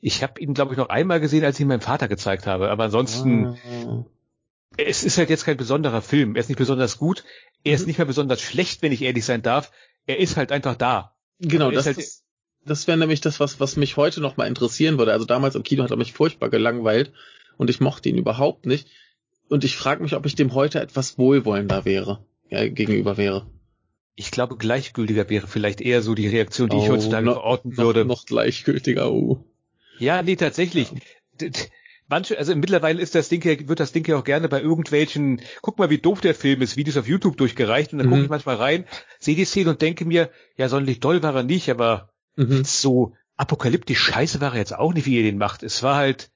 Ich habe ihn, glaube ich, noch einmal gesehen, als ich ihn meinem Vater gezeigt habe. Aber ansonsten, ah. es ist halt jetzt kein besonderer Film. Er ist nicht besonders gut. Er ist mhm. nicht mehr besonders schlecht, wenn ich ehrlich sein darf. Er ist halt einfach da. Genau, das, halt, das, das wäre nämlich das, was, was mich heute noch mal interessieren würde. Also damals im Kino hat er mich furchtbar gelangweilt und ich mochte ihn überhaupt nicht. Und ich frage mich, ob ich dem heute etwas wohlwollender wäre, ja, gegenüber wäre. Ich glaube, gleichgültiger wäre vielleicht eher so die Reaktion, die oh, ich heutzutage noch, verorten würde. Noch, gleichgültiger, oh. Ja, nee, tatsächlich. Ja. Manche, also mittlerweile ist das Ding ja, wird das Ding ja auch gerne bei irgendwelchen, guck mal, wie doof der Film ist, Videos auf YouTube durchgereicht und dann mhm. gucke ich manchmal rein, sehe die Szene und denke mir, ja, sonderlich doll war er nicht, aber mhm. so apokalyptisch scheiße war er jetzt auch nicht, wie ihr den macht. Es war halt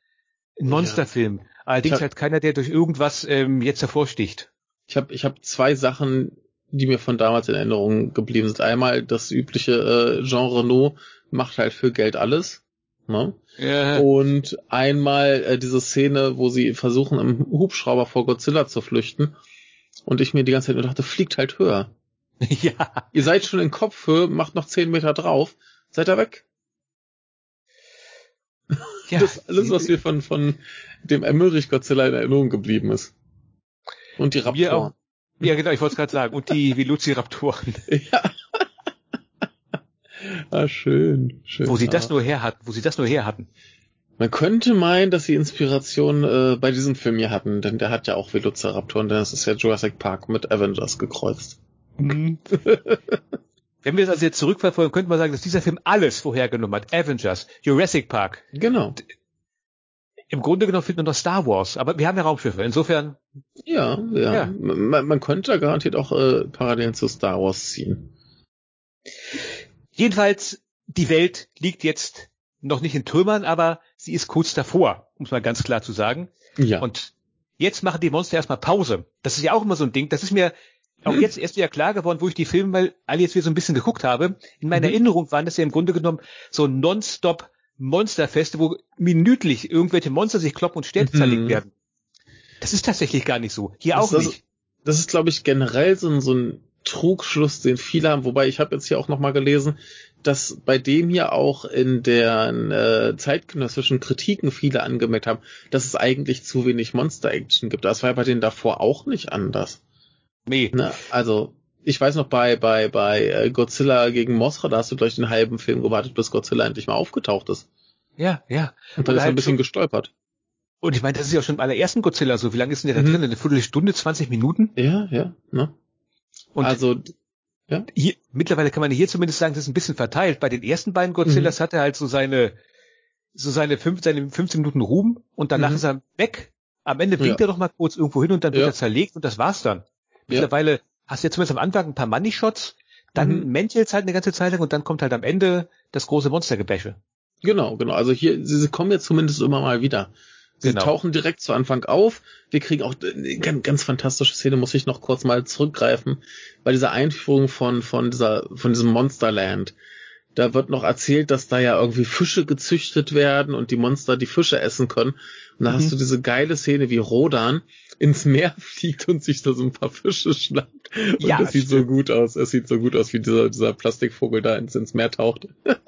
ein Monsterfilm. Ja. Allerdings halt keiner, der durch irgendwas ähm, jetzt hervorsticht. Ich habe ich hab zwei Sachen, die mir von damals in Erinnerung geblieben sind. Einmal das übliche äh, Jean Renault macht halt für Geld alles. Ne? Ja. Und einmal äh, diese Szene, wo sie versuchen, im Hubschrauber vor Godzilla zu flüchten. Und ich mir die ganze Zeit nur dachte, fliegt halt höher. Ja. Ihr seid schon in Kopfhöhe, macht noch zehn Meter drauf, seid ihr weg. Ja, das ist alles, was mir von, von dem Emmerich Godzilla in Erinnerung geblieben ist. Und die Raptoren. Ja, genau, ich wollte es gerade sagen. Und die Velociraptoren. ja. ah, schön, schön. Wo sie das nur her hatten, wo sie das nur her hatten. Man könnte meinen, dass sie Inspiration äh, bei diesem Film hier hatten, denn der hat ja auch Velociraptoren, denn das ist ja Jurassic Park mit Avengers gekreuzt. Mhm. Wenn wir das also jetzt zurückverfolgen, könnte man sagen, dass dieser Film alles vorhergenommen hat. Avengers, Jurassic Park. Genau. Im Grunde genommen fehlt nur noch Star Wars, aber wir haben ja Raumschiffe. Insofern. Ja, ja. ja. Man, man könnte da garantiert auch äh, Parallelen zu Star Wars ziehen. Jedenfalls, die Welt liegt jetzt noch nicht in Trümmern, aber sie ist kurz davor, um es mal ganz klar zu sagen. Ja. Und jetzt machen die Monster erstmal Pause. Das ist ja auch immer so ein Ding. Das ist mir auch jetzt erst wieder klar geworden, wo ich die Filme mal alle jetzt wieder so ein bisschen geguckt habe. In meiner mhm. Erinnerung waren das ja im Grunde genommen so nonstop Monsterfeste, wo minütlich irgendwelche Monster sich kloppen und Städte mhm. zerlegt werden. Das ist tatsächlich gar nicht so. Hier das auch das, nicht. Das ist, glaube ich, generell so ein, so ein Trugschluss, den viele haben. Wobei ich habe jetzt hier auch nochmal gelesen, dass bei dem hier auch in der äh, zeitgenössischen Kritiken viele angemerkt haben, dass es eigentlich zu wenig Monster-Action gibt. Das war ja bei denen davor auch nicht anders. Nee. Ne? Also, ich weiß noch, bei, bei, bei äh, Godzilla gegen Mothra, da hast du gleich den halben Film gewartet, bis Godzilla endlich mal aufgetaucht ist. Ja, ja. Und dann ist er ein bisschen gestolpert. Und ich meine, das ist ja schon beim allerersten Godzilla so. Wie lange ist denn der da mhm. drin? Eine Viertelstunde, 20 Minuten? Ja, ja, ne? Und also, ja? Hier, mittlerweile kann man hier zumindest sagen, das ist ein bisschen verteilt. Bei den ersten beiden Godzillas mhm. hat er halt so seine, so seine, fünf, seine 15 Minuten Ruhm und danach mhm. ist er weg. Am Ende winkt ja. er doch mal kurz irgendwo hin und dann wird ja. er zerlegt und das war's dann. Mittlerweile ja. hast du jetzt zumindest am Anfang ein paar Money-Shots, dann mhm. Mänchelt's halt eine ganze Zeit lang und dann kommt halt am Ende das große Monstergebäsche. Genau, genau. Also hier, sie kommen jetzt zumindest immer mal wieder. Sie genau. tauchen direkt zu Anfang auf. Wir kriegen auch eine ganz, ganz fantastische Szene, muss ich noch kurz mal zurückgreifen. Bei dieser Einführung von, von dieser, von diesem Monsterland. Da wird noch erzählt, dass da ja irgendwie Fische gezüchtet werden und die Monster die Fische essen können. Und da mhm. hast du diese geile Szene, wie Rodan ins Meer fliegt und sich da so ein paar Fische schnappt. Und ja, das sieht stimmt. so gut aus. Es sieht so gut aus, wie dieser, dieser Plastikvogel da ins, ins Meer taucht.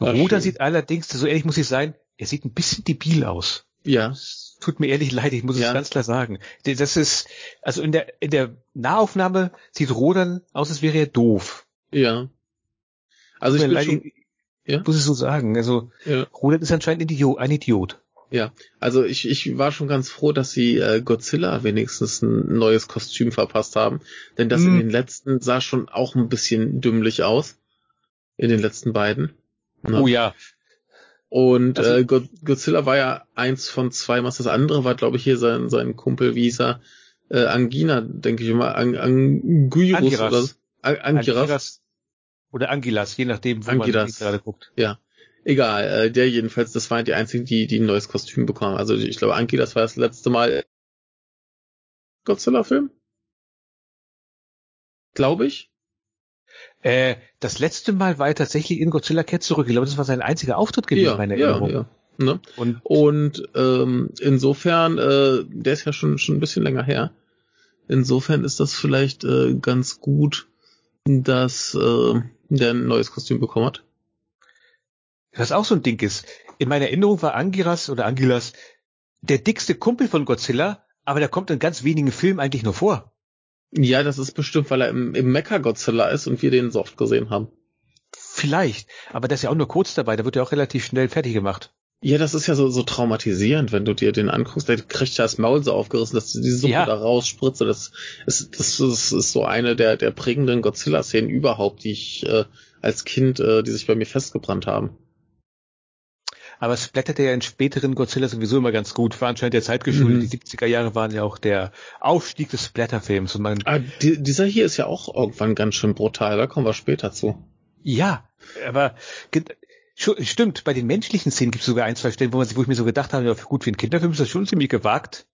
Rodan sieht allerdings, so ehrlich muss ich sein, er sieht ein bisschen debil aus. Ja. Tut mir ehrlich leid, ich muss ja. es ganz klar sagen. Das ist, also in der, in der Nahaufnahme sieht Rodan aus, als wäre er doof. Ja. Also ich leid, schon, ja? muss ich so sagen. Also ja. Rodan ist anscheinend ein Idiot, ein Idiot. Ja, also ich, ich war schon ganz froh, dass sie äh, Godzilla wenigstens ein neues Kostüm verpasst haben. Denn das mm. in hm. den letzten sah schon auch ein bisschen dümmlich aus. In den letzten beiden. Ne? Oh ja. Und also, äh, Godzilla war ja eins von zwei, was das andere war, glaube ich, hier sein, sein Kumpel, wie hieß er? Äh, Angina, denke ich immer, Ang Anguirus Angiras. oder An Angiras. Angiras. Oder Angilas, je nachdem, wo Angiras. man gerade guckt. Ja. Egal, äh, der jedenfalls, das waren die einzigen, die, die ein neues Kostüm bekommen. Also ich glaube, Angilas war das letzte Mal Godzilla-Film. Glaube ich. Äh, das letzte Mal war er tatsächlich in Godzilla Cat zurück. Ich glaube, das war sein einziger Auftritt gewesen, ja, meine Erinnerung. Ja, ja. Ne? Und, und ähm, insofern, äh, der ist ja schon, schon ein bisschen länger her. Insofern ist das vielleicht äh, ganz gut, dass äh, der ein neues Kostüm bekommen hat. Was auch so ein Ding ist. In meiner Erinnerung war Angiras oder Angilas der dickste Kumpel von Godzilla, aber der kommt in ganz wenigen Filmen eigentlich nur vor. Ja, das ist bestimmt, weil er im, im Mecha-Godzilla ist und wir den so oft gesehen haben. Vielleicht, aber der ist ja auch nur kurz dabei, der wird ja auch relativ schnell fertig gemacht. Ja, das ist ja so, so traumatisierend, wenn du dir den anguckst, der kriegt ja das Maul so aufgerissen, dass die Suppe ja. da rausspritzt. Das ist, das, ist, ist so eine der, der prägenden Godzilla-Szenen überhaupt, die ich äh, als Kind, äh, die sich bei mir festgebrannt haben. Aber es blätterte ja in späteren Godzilla sowieso immer ganz gut. War anscheinend der Zeit geschuldet. Mhm. Die 70er Jahre waren ja auch der Aufstieg des Splatterfilms. Und man ah, die, dieser hier ist ja auch irgendwann ganz schön brutal. Da kommen wir später zu. Ja, aber stimmt, bei den menschlichen Szenen gibt es sogar ein, zwei Stellen, wo, man, wo ich mir so gedacht habe, ja, gut, für einen Kinderfilm ist das schon ziemlich gewagt.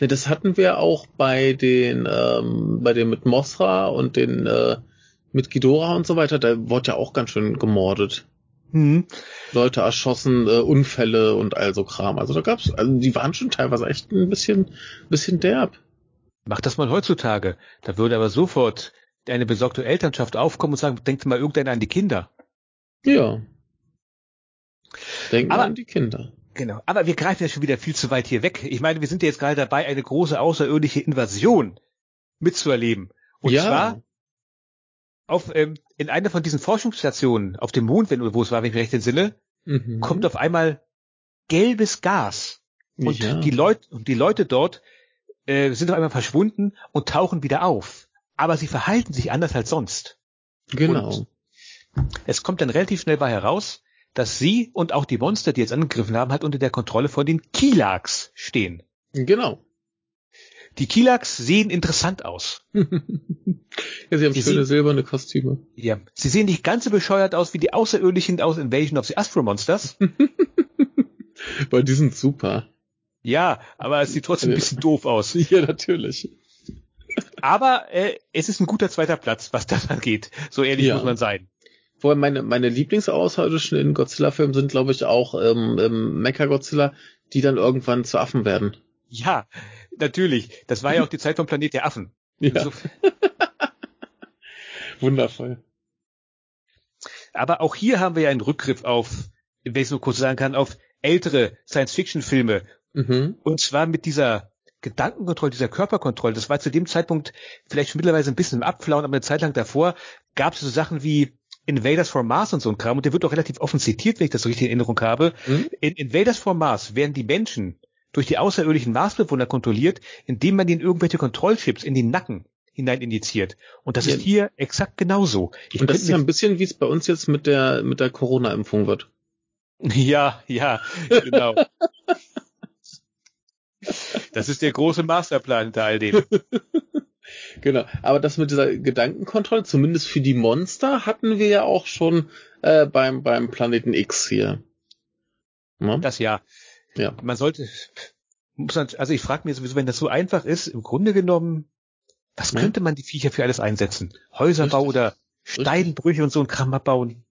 Ja, das hatten wir auch bei den, ähm, bei dem mit Mothra und den äh, mit Ghidorah und so weiter. Da wurde ja auch ganz schön gemordet. Mhm. Leute erschossen, äh, Unfälle und all so Kram. Also da gab's, also die waren schon teilweise echt ein bisschen, bisschen derb. Mach das mal heutzutage. Da würde aber sofort eine besorgte Elternschaft aufkommen und sagen, denkt mal irgendeiner an die Kinder. Ja. Denken aber, an die Kinder. Genau. Aber wir greifen ja schon wieder viel zu weit hier weg. Ich meine, wir sind ja jetzt gerade dabei, eine große außerirdische Invasion mitzuerleben. Und ja. zwar auf, ähm, in einer von diesen Forschungsstationen auf dem Mond, wenn, wo es war, wenn ich mich recht entsinne, mhm. kommt auf einmal gelbes Gas. Und ja. die Leute, und die Leute dort äh, sind auf einmal verschwunden und tauchen wieder auf. aber sie verhalten sich anders als sonst. Genau. Und es kommt dann relativ schnell bei heraus, dass sie und auch die Monster, die jetzt angegriffen haben, halt unter der Kontrolle von den Kilaks stehen. Genau. Die Kilaks sehen interessant aus. ja, sie haben Die schöne sehen- silberne Kostüme. Ja. Sie sehen nicht ganz so bescheuert aus wie die Außerirdischen aus Invasion of the Astro Monsters. Weil die sind super. Ja, aber es sieht trotzdem ein bisschen doof aus. Ja, natürlich. Aber äh, es ist ein guter zweiter Platz, was das angeht. So ehrlich Ja. muss man sein. Wobei meine, meine Lieblingsaußerirdischen in Godzilla-Filmen sind, glaube ich, auch ähm, ähm, Mecha-Godzilla, die dann irgendwann zu Affen werden. Ja, natürlich. Das war ja auch die Zeit vom Planet der Affen. Ja, So, wundervoll. aber auch hier haben wir ja einen Rückgriff auf, wenn ich so kurz sagen kann, auf ältere Science-Fiction-Filme. Mhm. Und zwar mit dieser Gedankenkontrolle, dieser Körperkontrolle. Das war zu dem Zeitpunkt vielleicht schon mittlerweile ein bisschen im Abflauen, aber eine Zeit lang davor gab es so Sachen wie Invaders from Mars und so ein Kram. Und der wird auch relativ offen zitiert, wenn ich das so richtig in Erinnerung habe. Mhm. In Invaders from Mars werden die Menschen durch die außerirdischen Marsbewohner kontrolliert, indem man ihnen irgendwelche Kontrollchips in den Nacken hinein injiziert. Und das Ja. ist hier exakt genauso. Ich Und das ist ja ein bisschen, wie es bei uns jetzt mit der, mit der Corona-Impfung wird. Ja, ja, genau. Das ist der große Masterplan hinter all dem. Genau. Aber das mit dieser Gedankenkontrolle, zumindest für die Monster, hatten wir ja auch schon äh, beim, beim Planeten X hier. Ne? Das ja. Ja. Man sollte, muss man, also ich frage mir sowieso, wenn das so einfach ist, im Grunde genommen, was könnte man die Viecher für alles einsetzen? Häuserbau Richtig. oder Steinbrüche und so ein Kram abbauen?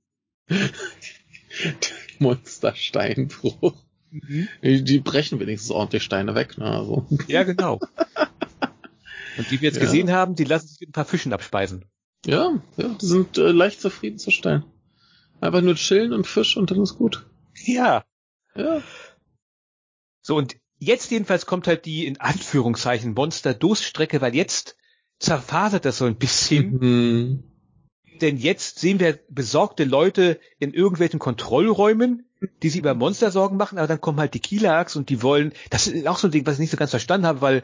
Monstersteinbruch. Die, die brechen wenigstens ordentlich Steine weg. Ne? Also. Ja, genau. Und die wir jetzt Ja. gesehen haben, die lassen sich mit ein paar Fischen abspeisen. Ja, ja, die sind äh, leicht zufriedenzustellen. Einfach nur chillen und Fisch und dann ist gut. Ja. Ja. So, und jetzt jedenfalls kommt halt die, in Anführungszeichen, Monster-Durststrecke, weil jetzt zerfasert das so ein bisschen. Mhm. denn jetzt sehen wir besorgte Leute in irgendwelchen Kontrollräumen, die sich über Monster Sorgen machen, aber dann kommen halt die Kilaks und die wollen, das ist auch so ein Ding, was ich nicht so ganz verstanden habe, weil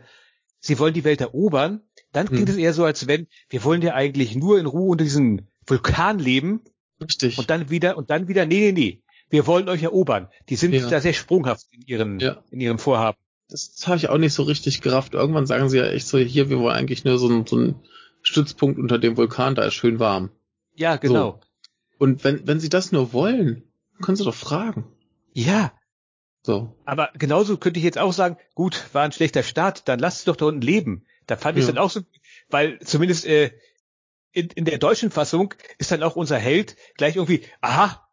sie wollen die Welt erobern. Dann klingt Hm. es eher so, als wenn, wir wollen ja eigentlich nur in Ruhe unter diesem Vulkan leben Richtig. und dann wieder, und dann wieder, nee, nee, nee, wir wollen euch erobern. Die sind Ja. da sehr sprunghaft in ihren, Ja. in ihrem Vorhaben. das habe ich auch nicht so richtig gerafft. Irgendwann sagen sie ja echt so, hier, wir wollen eigentlich nur so, einen- so einen Stützpunkt unter dem Vulkan, da ist schön warm. Ja, genau. Und wenn, wenn sie das nur wollen, können sie doch fragen. Ja, So. Aber genauso könnte ich jetzt auch sagen, gut, war ein schlechter Start, dann lasst es doch da unten leben. Da fand ich Ja. dann auch so, weil zumindest äh, in, in der deutschen Fassung ist dann auch unser Held gleich irgendwie, aha,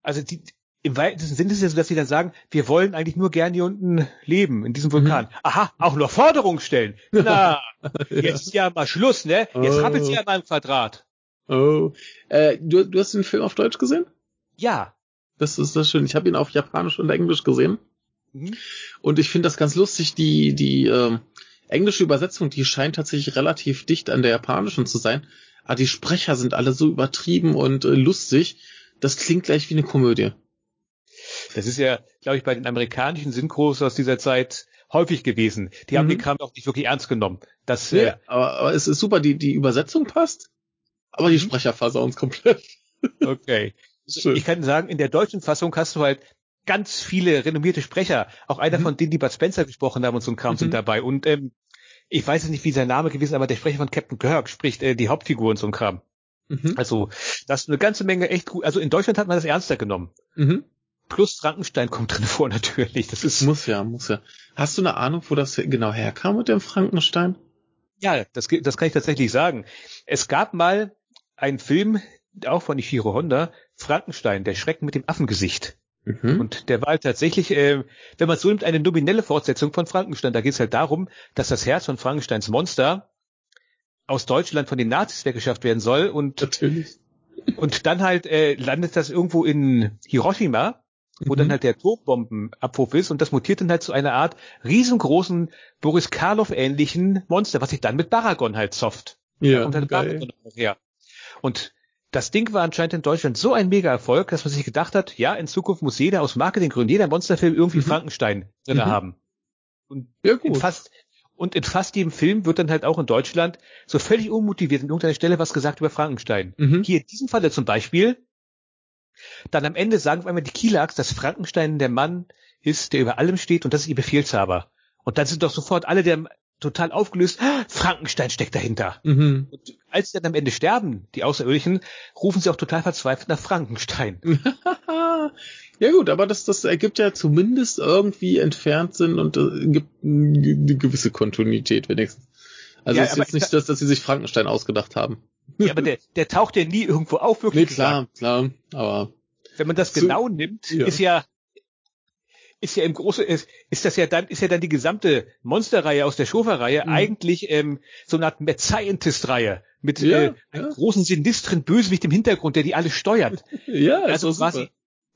also die, im weitesten Sinne ist es ja so, dass sie dann sagen, wir wollen eigentlich nur gern hier unten leben, in diesem Vulkan. Aha, auch noch Forderungen stellen. Na, jetzt ist ja mal Schluss, ne? Jetzt Oh. rappelt's ja mal im Quadrat. Oh. Äh, du, du hast den Film auf Deutsch gesehen? Ja. Das ist das schön. Ich habe ihn auf Japanisch und Englisch gesehen. Mhm. Und ich finde das ganz lustig, die, die ähm, englische Übersetzung, die scheint tatsächlich relativ dicht an der japanischen zu sein. Aber die Sprecher sind alle so übertrieben und äh, lustig. Das klingt gleich wie eine Komödie. Das ist ja, glaube ich, bei den amerikanischen Synchros aus dieser Zeit häufig gewesen. Die haben Mhm. den Kram auch nicht wirklich ernst genommen. Das, Nee, äh, aber, aber es ist super, die, die Übersetzung passt, aber die Mhm. Sprecher versauen es komplett. okay. Schön. Ich kann sagen, in der deutschen Fassung hast du halt ganz viele renommierte Sprecher. Auch einer Mhm. von denen, die Bud Spencer gesprochen haben und so ein Kram Mhm. sind dabei. Und ähm, ich weiß jetzt nicht, wie sein Name gewesen ist, aber der Sprecher von Captain Kirk spricht äh, die Hauptfigur und so ein Kram. Mhm. Also, das ist eine ganze Menge echt gut. Also in Deutschland hat man das ernster genommen. Mhm. Plus Frankenstein kommt drin vor natürlich. Das ist Muss ja, muss ja. Hast du eine Ahnung, wo das genau herkam mit dem Frankenstein? Ja, das, das kann ich tatsächlich sagen. Es gab mal einen Film, auch von Ichiro Honda, Frankenstein, der Schrecken mit dem Affengesicht. Mhm. Und der war halt tatsächlich, äh, wenn man es so nimmt, eine nominelle Fortsetzung von Frankenstein. Da geht es halt darum, dass das Herz von Frankensteins Monster aus Deutschland von den Nazis weggeschafft werden soll und, Natürlich. und dann halt äh, landet das irgendwo in Hiroshima, wo Mhm. dann halt der Atombombenabwurf ist und das mutiert dann halt zu einer Art riesengroßen Boris Karloff ähnlichen Monster, was sich dann mit Baragon halt sofft. ja, Und dann geil. Baragon her. Und das Ding war anscheinend in Deutschland so ein Mega-Erfolg, dass man sich gedacht hat, ja, in Zukunft muss jeder aus Marketinggründen, jeder Monsterfilm irgendwie Mhm. Frankenstein drin Mhm. haben. Und Ja, in gut. fast Und in fast jedem Film wird dann halt auch in Deutschland so völlig unmotiviert an irgendeiner Stelle was gesagt über Frankenstein. Mhm. Hier in diesem Falle zum Beispiel, dann am Ende sagen auf einmal die Kielaks, dass Frankenstein der Mann ist, der über allem steht und das ist ihr Befehlshaber. Und dann sind doch sofort alle der total aufgelöst, "Ah, Frankenstein steckt dahinter. Mhm. Und als sie dann am Ende sterben, die Außerirdischen, rufen sie auch total verzweifelt nach Frankenstein. ja gut, aber das, das ergibt ja zumindest irgendwie entfernt Sinn und äh, gibt eine gewisse Kontinuität wenigstens. Also Ja, es ist jetzt nicht ich- das, dass sie sich Frankenstein ausgedacht haben. Ja, aber der, der taucht ja nie irgendwo auf, wirklich. Nee, klar, klar, aber Wenn man das genau nimmt, ja. ist ja ist ja im Großen ist, ist das ja dann ist ja dann die gesamte Monsterreihe aus der Schofer-Reihe Mhm. eigentlich ähm, so eine Art Mad Scientist-Reihe mit Ja, äh, ja. einem großen sinistren Bösewicht im Hintergrund, der die alle steuert. ja, also ist quasi super.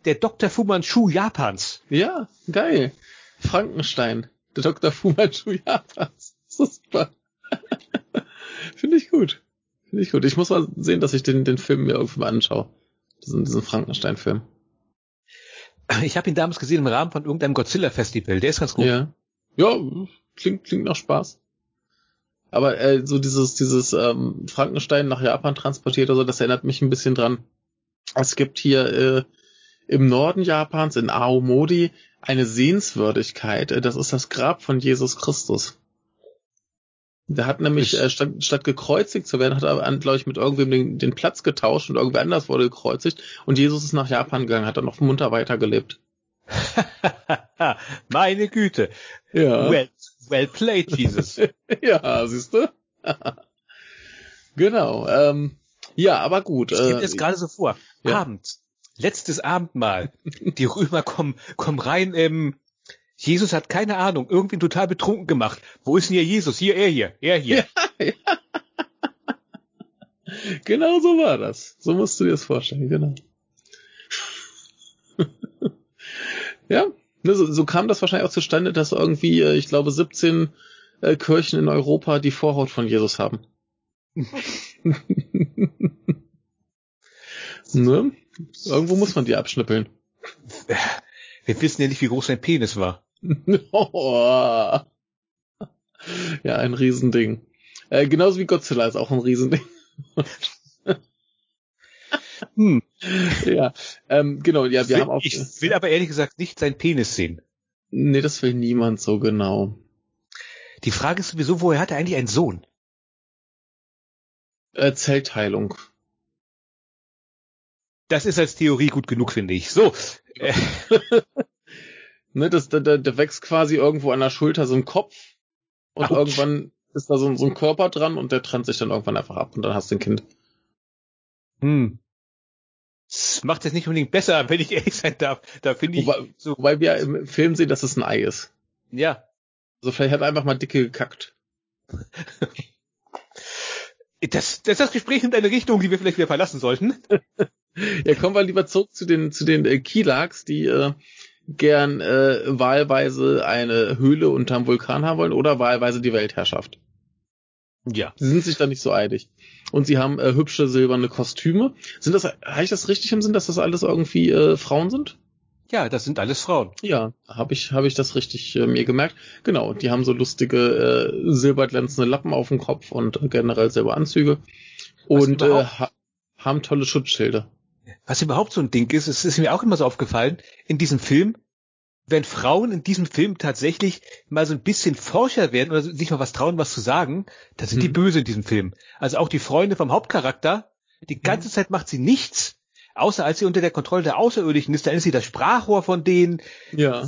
der Dr. Fu Manchu Japans. Ja, geil. Frankenstein, der Dr. Fu Manchu Japans. Das ist super. Finde ich gut. Finde ich gut. Ich muss mal sehen, dass ich den, den Film mir irgendwie mal anschaue. Diesen, diesen Frankenstein-Film. Ich habe ihn damals gesehen im Rahmen von irgendeinem Godzilla-Festival. Der ist ganz gut. Ja. Ja, klingt, klingt nach Spaß. Aber äh, so dieses, dieses ähm, Frankenstein nach Japan transportiert oder so, das erinnert mich ein bisschen dran. Es gibt hier äh, im Norden Japans, in Aomori, eine Sehenswürdigkeit. Äh, Das ist das Grab von Jesus Christus. Der hat nämlich, Ich- äh, statt, statt gekreuzigt zu werden, hat er, glaube ich, mit irgendwem den, den Platz getauscht und irgendwer anders wurde gekreuzigt. Und Jesus ist nach Japan gegangen, hat dann noch munter weitergelebt. Meine Güte. Ja. Well, well played, Jesus. Ja, siehst du? genau. Ähm, ja, aber gut. Ich stelle Äh, das gerade so vor. ja. Abends. Letztes Abendmahl. Die Römer kommen, kommen rein, ähm, Jesus hat keine Ahnung, irgendwie total betrunken gemacht. Wo ist denn hier Jesus? Hier, er hier, er hier. genau so war das. So musst du dir das vorstellen, genau. ja, ne, so, so kam das wahrscheinlich auch zustande, dass irgendwie, äh, ich glaube, 17 äh, Kirchen in Europa die Vorhaut von Jesus haben. ne? Irgendwo muss man die abschnippeln. Wir wissen ja nicht, wie groß sein Penis war. Ja, ein Riesending. Äh, genauso wie Godzilla ist auch ein Riesending. Hm. ja, ähm, genau, ja, wir will, haben auch. ich will aber ehrlich gesagt nicht seinen Penis sehen. Nee, das will niemand so genau. Die Frage ist sowieso, woher hat er eigentlich einen Sohn? Äh, Zellteilung. Das ist als Theorie gut genug, finde ich. So, äh, Ne, das, der, der, der wächst quasi irgendwo an der Schulter so ein Kopf und Autsch. irgendwann ist da so, ein- so ein Körper dran und der trennt sich dann irgendwann einfach ab und dann hast du ein Kind. hm. Das macht es nicht unbedingt besser, wenn ich ehrlich sein darf. Da finde ich Wobei, so, wobei wir im Film sehen, dass es ein Ei ist. ja. Also vielleicht hat er einfach mal dicke gekackt. Das, das ist das Gespräch in eine Richtung, die wir vielleicht wieder verlassen sollten. Ja, kommen wir lieber zurück zu den zu den äh, Kilaks, die äh, gern äh, wahlweise eine Höhle unterm Vulkan haben wollen oder wahlweise die Weltherrschaft. Ja. Sie sind sich da nicht so einig. Und sie haben äh, hübsche silberne Kostüme. Sind das, habe ich das richtig im Sinn, dass das alles irgendwie äh, Frauen sind? Ja, das sind alles Frauen. Ja, habe ich, habe ich das richtig äh, mir gemerkt. Genau, die haben so lustige äh, silberglänzende Lappen auf dem Kopf und äh, generell Silberanzüge. Was Und äh, ha haben tolle Schutzschilde. Was überhaupt so ein Ding ist, es ist mir auch immer so aufgefallen, in diesem Film, wenn Frauen in diesem Film tatsächlich mal so ein bisschen forscher werden oder sich mal was trauen, was zu sagen, dann sind die Mhm. böse in diesem Film. Also auch die Freunde vom Hauptcharakter, die ganze Zeit macht sie nichts, außer als sie unter der Kontrolle der Außerirdischen ist, dann ist sie das Sprachrohr von denen, Ja.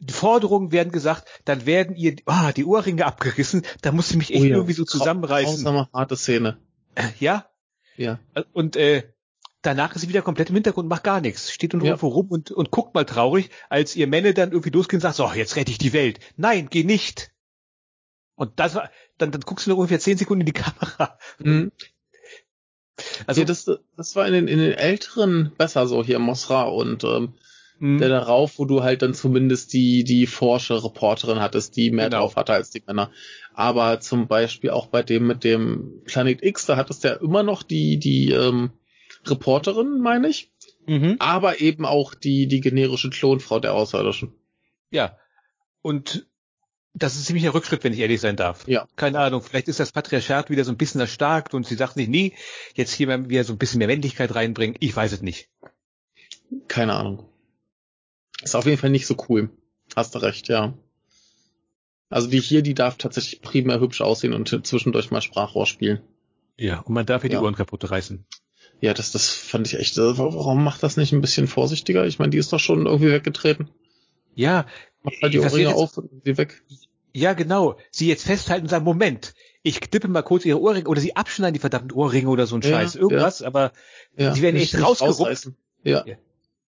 die Forderungen werden gesagt, dann werden ihr ah, die Ohrringe abgerissen, da muss sie mich echt Oh ja. irgendwie so zusammenreißen. Grausame, harte Szene. Ja, Ja. und äh, danach ist sie wieder komplett im Hintergrund und macht gar nichts. Steht nur Ja. irgendwo rum und, und guckt mal traurig, als ihr Männer dann irgendwie losgehen und sagt, so, jetzt rette ich die Welt. Nein, geh nicht. Und das war, dann, dann guckst du nur ungefähr zehn Sekunden in die Kamera. Mhm. Also, ja, das, das war in den, in den älteren besser so hier Mosra und ähm, mh, der darauf, wo du halt dann zumindest die, die forsche Reporterin hattest, die mehr Genau. drauf hatte als die Männer. Aber zum Beispiel auch bei dem mit dem Planet X, da hattest du ja immer noch die, die ähm, Reporterin, meine ich, mhm. aber eben auch die, die generische Klonfrau der Außerirdischen. ja. Und Das ist ziemlich ein Rückschritt, wenn ich ehrlich sein darf. Ja. Keine Ahnung, vielleicht ist das Patriarchat wieder so ein bisschen erstarkt und sie sagt sich, nee, jetzt hier mal wieder so ein bisschen mehr Männlichkeit reinbringen. Ich weiß es nicht. Keine Ahnung. Ist auf jeden Fall nicht so cool. Hast du recht, ja. Also die hier, die darf tatsächlich primär hübsch aussehen und zwischendurch mal Sprachrohr spielen. Ja, und man darf ihr Ja. die Ohren kaputt reißen. Ja, das, das fand ich echt. äh, Warum macht das nicht ein bisschen vorsichtiger? Ich meine, die ist doch schon irgendwie weggetreten. Ja, Macht halt die Ich Ohrringe auf und sie weg. ja, genau. Sie jetzt festhalten und sagen, Moment, ich knippe mal kurz ihre Ohrringe oder sie abschneiden die verdammten Ohrringe oder so ein Ja, Scheiß. Irgendwas, aber Ja, Sie werden nicht- echt rausgerupft. Ja.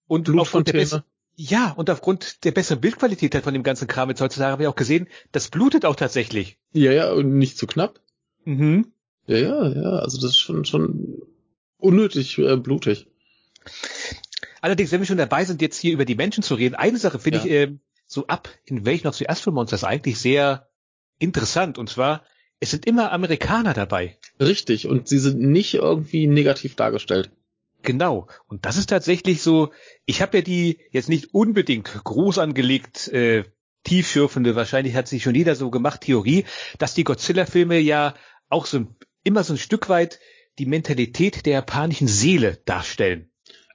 und aufgrund der besseren, ja, und aufgrund der besseren Bildqualität halt von dem ganzen Kram jetzt heutzutage haben wir auch gesehen, das blutet auch tatsächlich. Ja, ja, und nicht zu knapp. Mhm. Ja, ja, ja. Also das ist schon, schon unnötig äh, blutig. Allerdings, wenn wir schon dabei sind, jetzt hier über die Menschen zu reden, eine Sache finde Ja. ich ähm, so ab in welchen of the Astral Monsters eigentlich sehr interessant. Und zwar, es sind immer Amerikaner dabei. Richtig. Und sie sind nicht irgendwie negativ dargestellt. Genau. Und das ist tatsächlich so, ich habe ja die jetzt nicht unbedingt groß angelegt, äh, tiefschürfende, wahrscheinlich hat sich schon jeder so gemacht, Theorie, dass die Godzilla-Filme ja auch so ein, immer so ein Stück weit die Mentalität der japanischen Seele darstellen.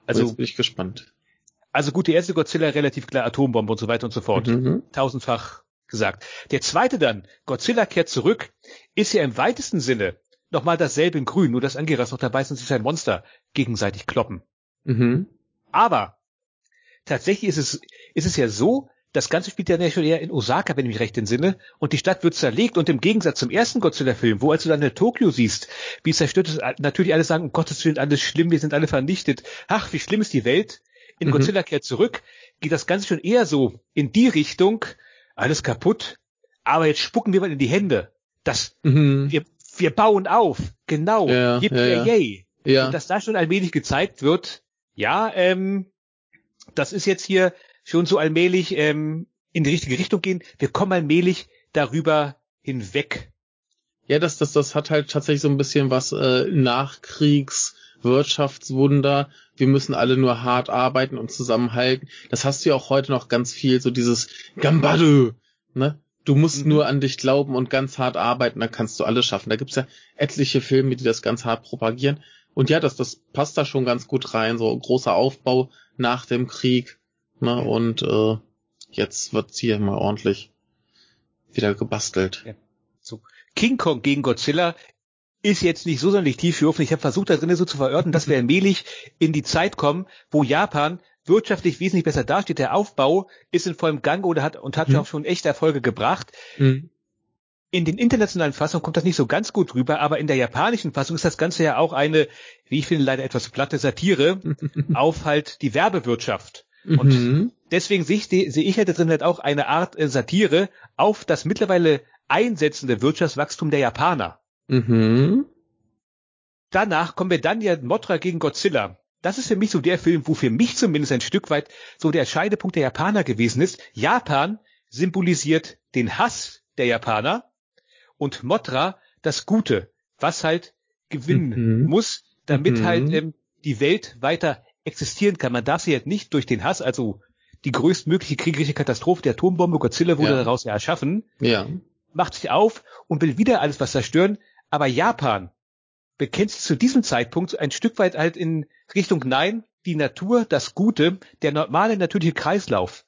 Also Also, jetzt bin ich gespannt. also gut, der erste Godzilla relativ klar Atombombe und so weiter und so fort. Mhm. tausendfach gesagt. Der zweite dann, Godzilla kehrt zurück, ist ja im weitesten Sinne nochmal dasselbe in grün, nur dass Angeras noch dabei ist und sich sein Monster gegenseitig kloppen. Mhm. Aber tatsächlich ist es, ist es ja so, das Ganze spielt ja schon eher in Osaka, wenn ich mich recht entsinne, und die Stadt wird zerlegt und im Gegensatz zum ersten Godzilla-Film, wo als du dann in Tokio siehst, wie es zerstört ist, natürlich alle sagen, um Gottes Willen, alles schlimm, wir sind alle vernichtet. Ach, wie schlimm ist die Welt. In Mhm. Godzilla kehrt zurück, geht das Ganze schon eher so in die Richtung, alles kaputt, aber jetzt spucken wir mal in die Hände. Das, Mhm. wir, wir bauen auf. Genau. Ja, ja, ja. yay. Ja. Und dass da schon allmählich gezeigt wird, ja, ähm, das ist jetzt hier schon so allmählich ähm, in die richtige Richtung gehen. Wir kommen allmählich darüber hinweg. Ja, das, das, das hat halt tatsächlich so ein bisschen was äh, Nachkriegswirtschaftswunder. Wir müssen alle nur hart arbeiten und zusammenhalten. Das hast du ja auch heute noch ganz viel, so dieses Gambado, ne? Du musst Mhm. nur an dich glauben und ganz hart arbeiten, dann kannst du alles schaffen. Da gibt's ja etliche Filme, die das ganz hart propagieren. Und ja, das, das passt da schon ganz gut rein. So großer Aufbau nach dem Krieg. Ne? Und äh, jetzt wird's hier mal ordentlich wieder gebastelt. So. King Kong gegen Godzilla ist jetzt nicht so sonderlich tiefschürfend. Ich habe versucht, da drinnen so zu verorten, dass wir allmählich in die Zeit kommen, wo Japan wirtschaftlich wesentlich besser dasteht. Der Aufbau ist in vollem Gang oder hat und hat Mhm. auch schon echte Erfolge gebracht. Mhm. In den internationalen Fassungen kommt das nicht so ganz gut rüber, aber in der japanischen Fassung ist das Ganze ja auch eine, wie ich finde, leider etwas platte Satire auf halt die Werbewirtschaft. Und Mhm. deswegen sehe ich, sehe ich halt drin halt auch eine Art äh, Satire auf das mittlerweile einsetzende Wirtschaftswachstum der Japaner. Mhm. Danach kommen wir dann ja Mothra gegen Godzilla. Das ist für mich so der Film, wo für mich zumindest ein Stück weit so der Scheidepunkt der Japaner gewesen ist. Japan symbolisiert den Hass der Japaner und Mothra das Gute, was halt gewinnen Mhm. muss, damit Mhm. halt ähm, die Welt weiter existieren kann. Man darf sie halt nicht durch den Hass, also die größtmögliche kriegerische Katastrophe der Atombombe, Godzilla wurde Ja. daraus ja erschaffen, Ja. macht sich auf und will wieder alles was zerstören, aber Japan bekennt sich zu diesem Zeitpunkt ein Stück weit halt in Richtung Nein, die Natur, das Gute, der normale natürliche Kreislauf,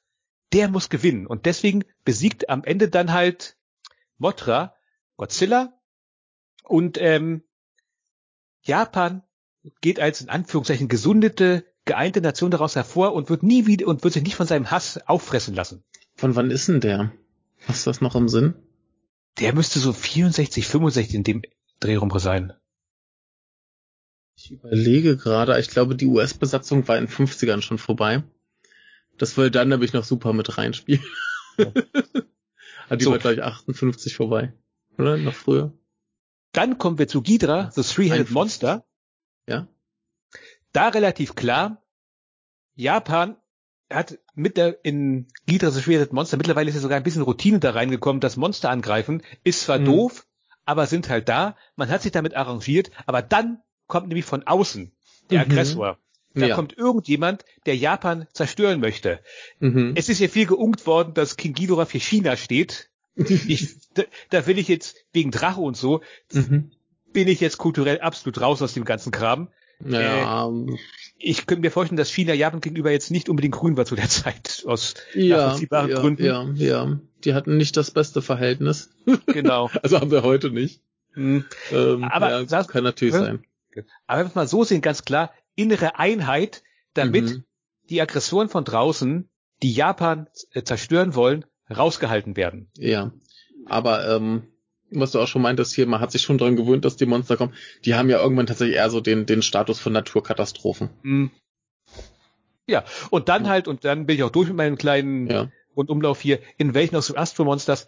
der muss gewinnen und deswegen besiegt am Ende dann halt Mothra Godzilla und ähm, Japan geht als in Anführungszeichen gesundete, geeinte Nation daraus hervor und wird nie wieder und wird sich nicht von seinem Hass auffressen lassen. Von wann ist denn der? Hast du das noch im Sinn? Der müsste so 64, 65 in dem Dreh rum sein. Ich überlege gerade, ich glaube, die US-Besatzung war in den 50ern schon vorbei. Das würde dann nämlich noch super mit reinspielen. Ja. Die So. war gleich 58 vorbei. Oder? Noch früher? Dann kommen wir zu Ghidra, The Three-Headed 51. Monster. Ja. Da relativ klar, Japan hat mit der in Ghidra, The Three-Headed Monster, mittlerweile ist ja sogar ein bisschen Routine da reingekommen, das Monster angreifen, ist zwar Mhm. doof, aber sind halt da, man hat sich damit arrangiert, aber dann kommt nämlich von außen der Mhm. Aggressor. Da Ja. kommt irgendjemand, der Japan zerstören möchte. Mhm. Es ist ja viel geungt worden, dass King Ghidorah für China steht. ich, da, da will ich jetzt wegen Drache und so, mhm. Bin ich jetzt kulturell absolut raus aus dem ganzen Kram. Ja. Äh, ich könnte mir vorstellen, dass China Japan gegenüber jetzt nicht unbedingt grün war zu der Zeit, aus ja, nachvollziehbaren ja, Gründen. Ja, ja. Die hatten nicht das beste Verhältnis. Genau. also haben wir heute nicht. Mhm. Ähm, aber ja, das kann natürlich ja, sein. Aber wenn wir es mal so sehen, ganz klar, innere Einheit, damit mhm. die Aggressoren von draußen, die Japan äh, zerstören wollen, rausgehalten werden. Ja. Aber ähm, was du auch schon meintest hier, man hat sich schon dran gewöhnt, dass die Monster kommen. Die haben ja irgendwann tatsächlich eher so den, den Status von Naturkatastrophen. Mhm. Ja, und dann halt, und dann bin ich auch durch mit meinem kleinen ja. Rundumlauf hier, in welchen aus Astro Monsters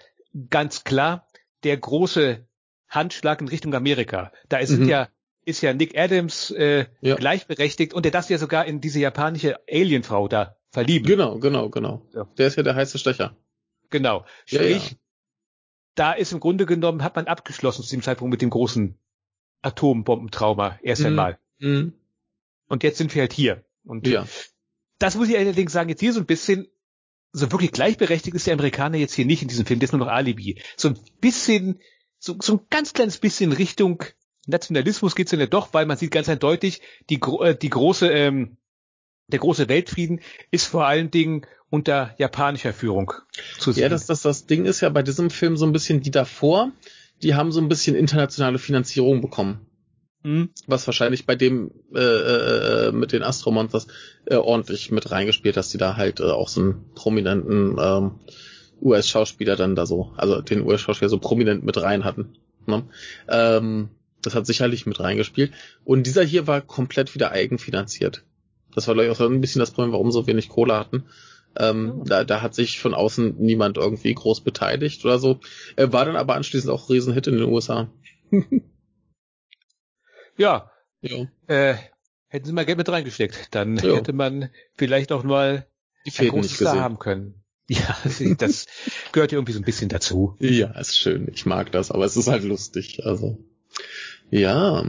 ganz klar der große Handschlag in Richtung Amerika. Da ist mhm. ja ist ja Nick Adams äh, ja. gleichberechtigt und der das ja sogar in diese japanische Alienfrau da verliebt. Genau, genau, genau. Ja. Der ist ja der heiße Stecher. Genau. Sprich, ja, da ist im Grunde genommen, hat man abgeschlossen zu dem Zeitpunkt mit dem großen Atombombentrauma erst mhm. einmal. Mhm. Und jetzt sind wir halt hier. Und ja. das muss ich allerdings sagen, jetzt hier so ein bisschen, so wirklich gleichberechtigt ist der Amerikaner jetzt hier nicht in diesem Film, der ist nur noch Alibi. So ein bisschen, so, so ein ganz kleines bisschen Richtung Nationalismus geht's ja doch, weil man sieht ganz eindeutig, die, äh, die große, ähm, der große Weltfrieden ist vor allen Dingen unter japanischer Führung zu sehen. Ja, das, das, das Ding ist ja bei diesem Film so ein bisschen die davor, die haben so ein bisschen internationale Finanzierung bekommen. Mhm. Was wahrscheinlich bei dem äh, äh, äh mit den Astro Monsters äh, ordentlich mit reingespielt, dass die da halt äh, auch so einen prominenten ähm, US-Schauspieler dann da so, also den US-Schauspieler so prominent mit rein hatten. Ne? Ähm, das hat sicherlich mit reingespielt. Und dieser hier war komplett wieder eigenfinanziert. Das war, glaube ich, auch so ein bisschen das Problem, warum so wenig Kohle hatten. Ähm, oh. da, da hat sich von außen niemand irgendwie groß beteiligt oder so. Er war dann aber anschließend auch Riesenhit in den USA. ja. ja. Äh, hätten sie mal Geld mit reingesteckt, dann ja. hätte man vielleicht auch mal die ein großes Star haben können. Ja, das gehört ja irgendwie so ein bisschen dazu. Ja, ist schön. Ich mag das, aber es ist halt lustig. Also, ja.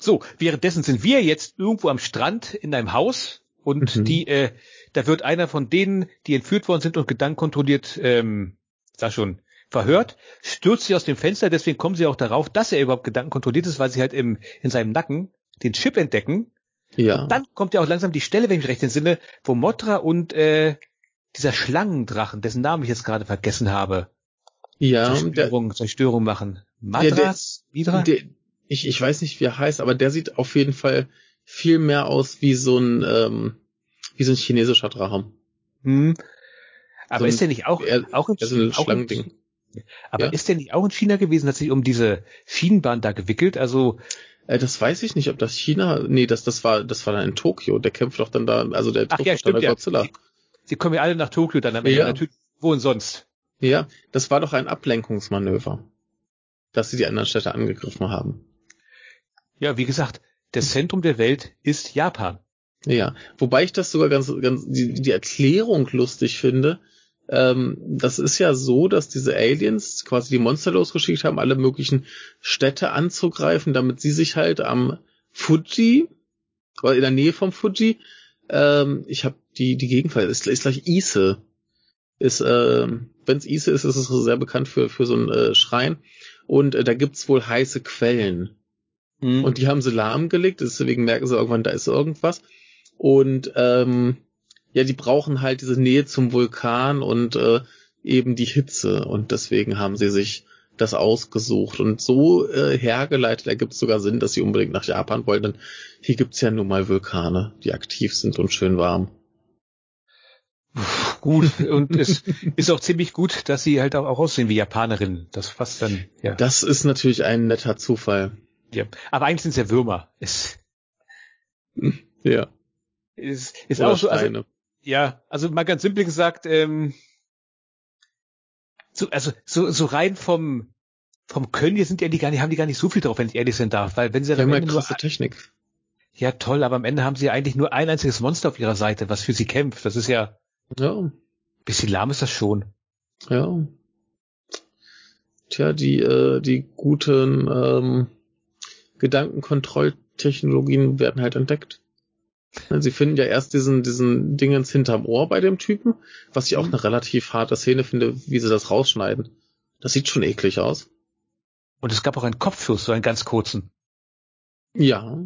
So, währenddessen sind wir jetzt irgendwo am Strand in einem Haus und mhm. die, äh, da wird einer von denen, die entführt worden sind und gedankenkontrolliert, ähm, sag schon, verhört, stürzt sie aus dem Fenster, deswegen kommen sie auch darauf, dass er überhaupt gedankenkontrolliert ist, weil sie halt im, in seinem Nacken den Chip entdecken. Ja. Und dann kommt ja auch langsam die Stelle, wenn ich mich recht entsinne, wo Motra und äh, dieser Schlangendrachen, dessen Namen ich jetzt gerade vergessen habe, ja, Zerstörung, der, Zerstörung machen. Madras? Der, der, ich, ich weiß nicht, wie er heißt, aber der sieht auf jeden Fall viel mehr aus wie so ein, ähm, wie so ein chinesischer Drachen. Hm. Aber so ist der nicht auch, er, auch in China? So ein Ding. Aber ja? ist der nicht auch in China gewesen, hat sich um diese Schienenbahn da gewickelt? Also äh, das weiß ich nicht, ob das China, nee, das, das war, das war dann in Tokio. Der kämpft doch dann da, also der Ach, ja, stimmt, dann bei Godzilla. Sie, sie kommen ja alle nach Tokio dann, aber ja. natürlich, wo und sonst? Ja, das war doch ein Ablenkungsmanöver, dass sie die anderen Städte angegriffen haben. Ja, wie gesagt, das Zentrum der Welt ist Japan. Ja, wobei ich das sogar ganz, ganz die, die Erklärung lustig finde. Ähm, das ist ja so, dass diese Aliens quasi die Monster losgeschickt haben, alle möglichen Städte anzugreifen, damit sie sich halt am Fuji, oder in der Nähe vom Fuji, ähm, ich habe die die Gegenfall ist, ist gleich Ise, ist äh, wenn es Ise ist, ist es sehr bekannt für für so einen äh, Schrein und äh, da gibt's wohl heiße Quellen. Mhm. Und die haben sie lahmgelegt, deswegen merken sie irgendwann, da ist irgendwas. Und ähm, ja, die brauchen halt diese Nähe zum Vulkan und äh, eben die Hitze. Und deswegen haben sie sich das ausgesucht. Und so äh, hergeleitet ergibt es sogar Sinn, dass sie unbedingt nach Japan wollen, denn hier gibt's ja nun mal Vulkane, die aktiv sind und schön warm. Gut, und es ist auch ziemlich gut, dass sie halt auch aussehen wie Japanerinnen. Das passt dann, ja. Das ist natürlich ein netter Zufall. Ja. Aber eigentlich sind es ja Würmer. Es, ja. Ist, ist auch so, also, ja, also mal ganz simpel gesagt, ähm, so, also so, so rein vom, vom Können hier sind die gar nicht, haben die gar nicht so viel drauf, wenn ich ehrlich sein darf, weil wenn sie ja, krasse nur, Technik. Ja, toll, aber am Ende haben sie eigentlich nur ein einziges Monster auf ihrer Seite, was für sie kämpft. Das ist ja, ja. bisschen lahm ist das schon. Ja. Tja, die, äh, die guten, ähm, Gedankenkontrolltechnologien werden halt entdeckt. Sie finden ja erst diesen, diesen Dingens hinterm Ohr bei dem Typen, was ich auch eine relativ harte Szene finde, wie sie das rausschneiden. Das sieht schon eklig aus. Und es gab auch einen Kopfschuss, so einen ganz kurzen. Ja.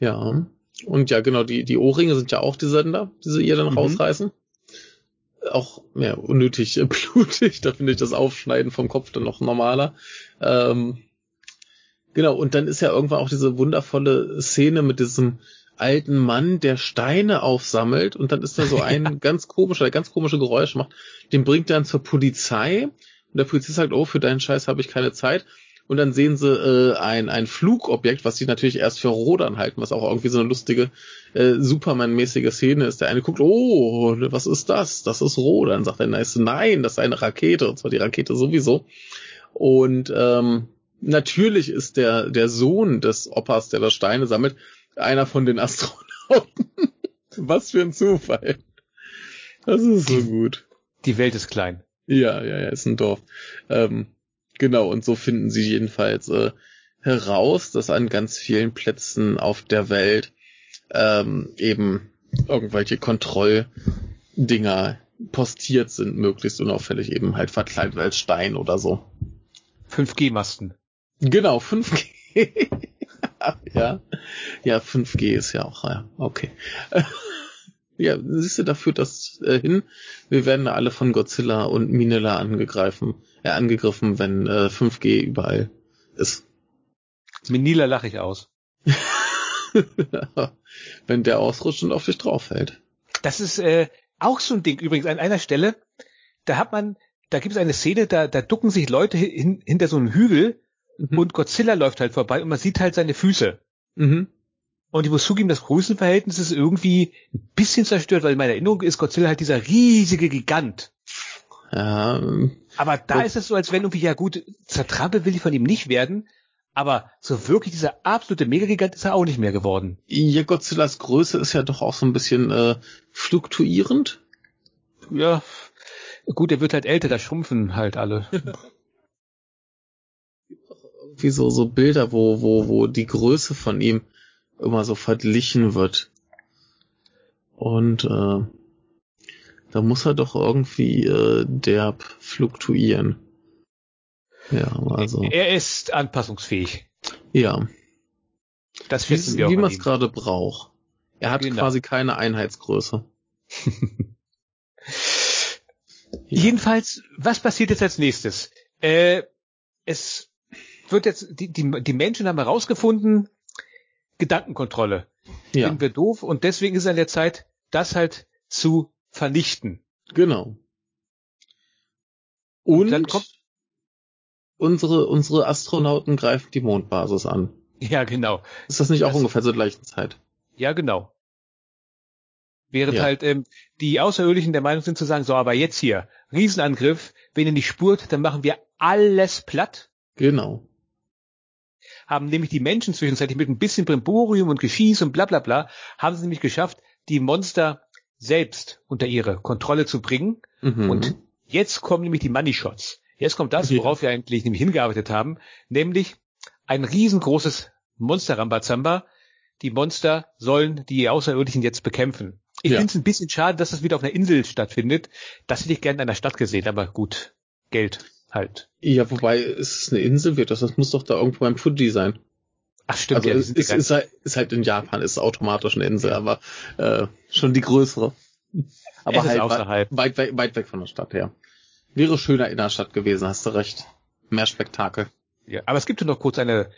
Ja. Und ja, genau, die, die Ohrringe sind ja auch die Sender, die sie ihr dann mhm. rausreißen. Auch ja, unnötig blutig, da finde ich das Aufschneiden vom Kopf dann noch normaler. Ähm, genau, und dann ist ja irgendwann auch diese wundervolle Szene mit diesem alten Mann, der Steine aufsammelt und dann ist da so ein ja. ganz komischer, der ganz komische Geräusch macht. Den bringt er dann zur Polizei und der Polizist sagt, oh, für deinen Scheiß habe ich keine Zeit. Und dann sehen sie äh, ein, ein Flugobjekt, was sie natürlich erst für Rodern halten, was auch irgendwie so eine lustige äh, Superman-mäßige Szene ist. Der eine guckt, oh, was ist das? Das ist Rodern. Sagt der nächste, nein, das ist eine Rakete, und zwar die Rakete sowieso. Und ähm, natürlich ist der, der Sohn des Opas, der da Steine sammelt, einer von den Astronauten. Was für ein Zufall. Das ist so gut. Die Welt ist klein. Ja, ja, ja, ist ein Dorf. Ähm, genau, und so finden sie jedenfalls äh, heraus, dass an ganz vielen Plätzen auf der Welt ähm, eben irgendwelche Kontrolldinger postiert sind, möglichst unauffällig eben halt verkleidet als Stein oder so. 5G-Masten. Genau, 5G. ja. Ja, 5G ist ja auch, ja, okay. ja, siehst du, da führt das äh, hin. Wir werden da alle von Godzilla und Minilla angegriffen, äh, angegriffen, wenn äh, 5G überall ist. Minilla lache ich aus. wenn der ausrutscht und auf dich drauf fällt. Das ist äh, auch so ein Ding. Übrigens an einer Stelle, da hat man, da gibt es eine Szene, da, da ducken sich Leute hin, hinter so einem Hügel mhm. und Godzilla läuft halt vorbei und man sieht halt seine Füße. Mhm. Und ich muss zugeben, das Größenverhältnis ist irgendwie ein bisschen zerstört, weil in meiner Erinnerung ist Godzilla halt dieser riesige Gigant. Ja. Aber da ist es so, als wenn irgendwie, ja gut, zertrampelt will ich von ihm nicht werden, aber so wirklich dieser absolute Megagigant ist er auch nicht mehr geworden. Ja, Godzillas Größe ist ja doch auch so ein bisschen äh, fluktuierend. Ja, gut, er wird halt älter, da schrumpfen halt alle. Wie so, so Bilder, wo, wo, wo die Größe von ihm immer so verglichen wird. Und äh, da muss er doch irgendwie äh, derb fluktuieren. Ja, also. Er ist anpassungsfähig. Ja. Das wissen wie, wir auch. Wie man es gerade braucht. Er hat genau. quasi keine Einheitsgröße. Jedenfalls, was passiert jetzt als nächstes? Äh, es wird jetzt, die, die, die Menschen haben herausgefunden, Gedankenkontrolle. Ja. Finden wir doof und deswegen ist es an der Zeit, das halt zu vernichten. Genau. Und, und dann kommt unsere, unsere Astronauten greifen die Mondbasis an. Ja, genau. Ist das nicht auch das, ungefähr zur gleichen Zeit? Ja, genau. Während ja. halt ähm, die Außerirdischen der Meinung sind zu sagen, so, aber jetzt hier, Riesenangriff, wenn ihr nicht spurt, dann machen wir alles platt. Genau haben nämlich die Menschen zwischenzeitlich mit ein bisschen Brimborium und Geschieß und bla bla bla, haben sie nämlich geschafft, die Monster selbst unter ihre Kontrolle zu bringen. Mhm. Und jetzt kommen nämlich die Money Shots. Jetzt kommt das, worauf wir eigentlich nämlich hingearbeitet haben, nämlich ein riesengroßes Monster Rambazamba. Die Monster sollen die Außerirdischen jetzt bekämpfen. Ich ja. finde es ein bisschen schade, dass das wieder auf einer Insel stattfindet. Das hätte ich gerne in einer Stadt gesehen, aber gut, Geld halt. Ja, wobei ist es eine Insel wird das, das muss doch da irgendwo beim Fuji sein. Ach stimmt, also ja, ist, ist, ist, halt, ist halt in Japan ist automatisch eine Insel, aber äh, schon die größere. Aber halt außerhalb. Weit, weit, weit weg von der Stadt her. Wäre schöner in der Stadt gewesen, hast du recht. Mehr Spektakel. Ja, aber es gibt ja noch kurz eine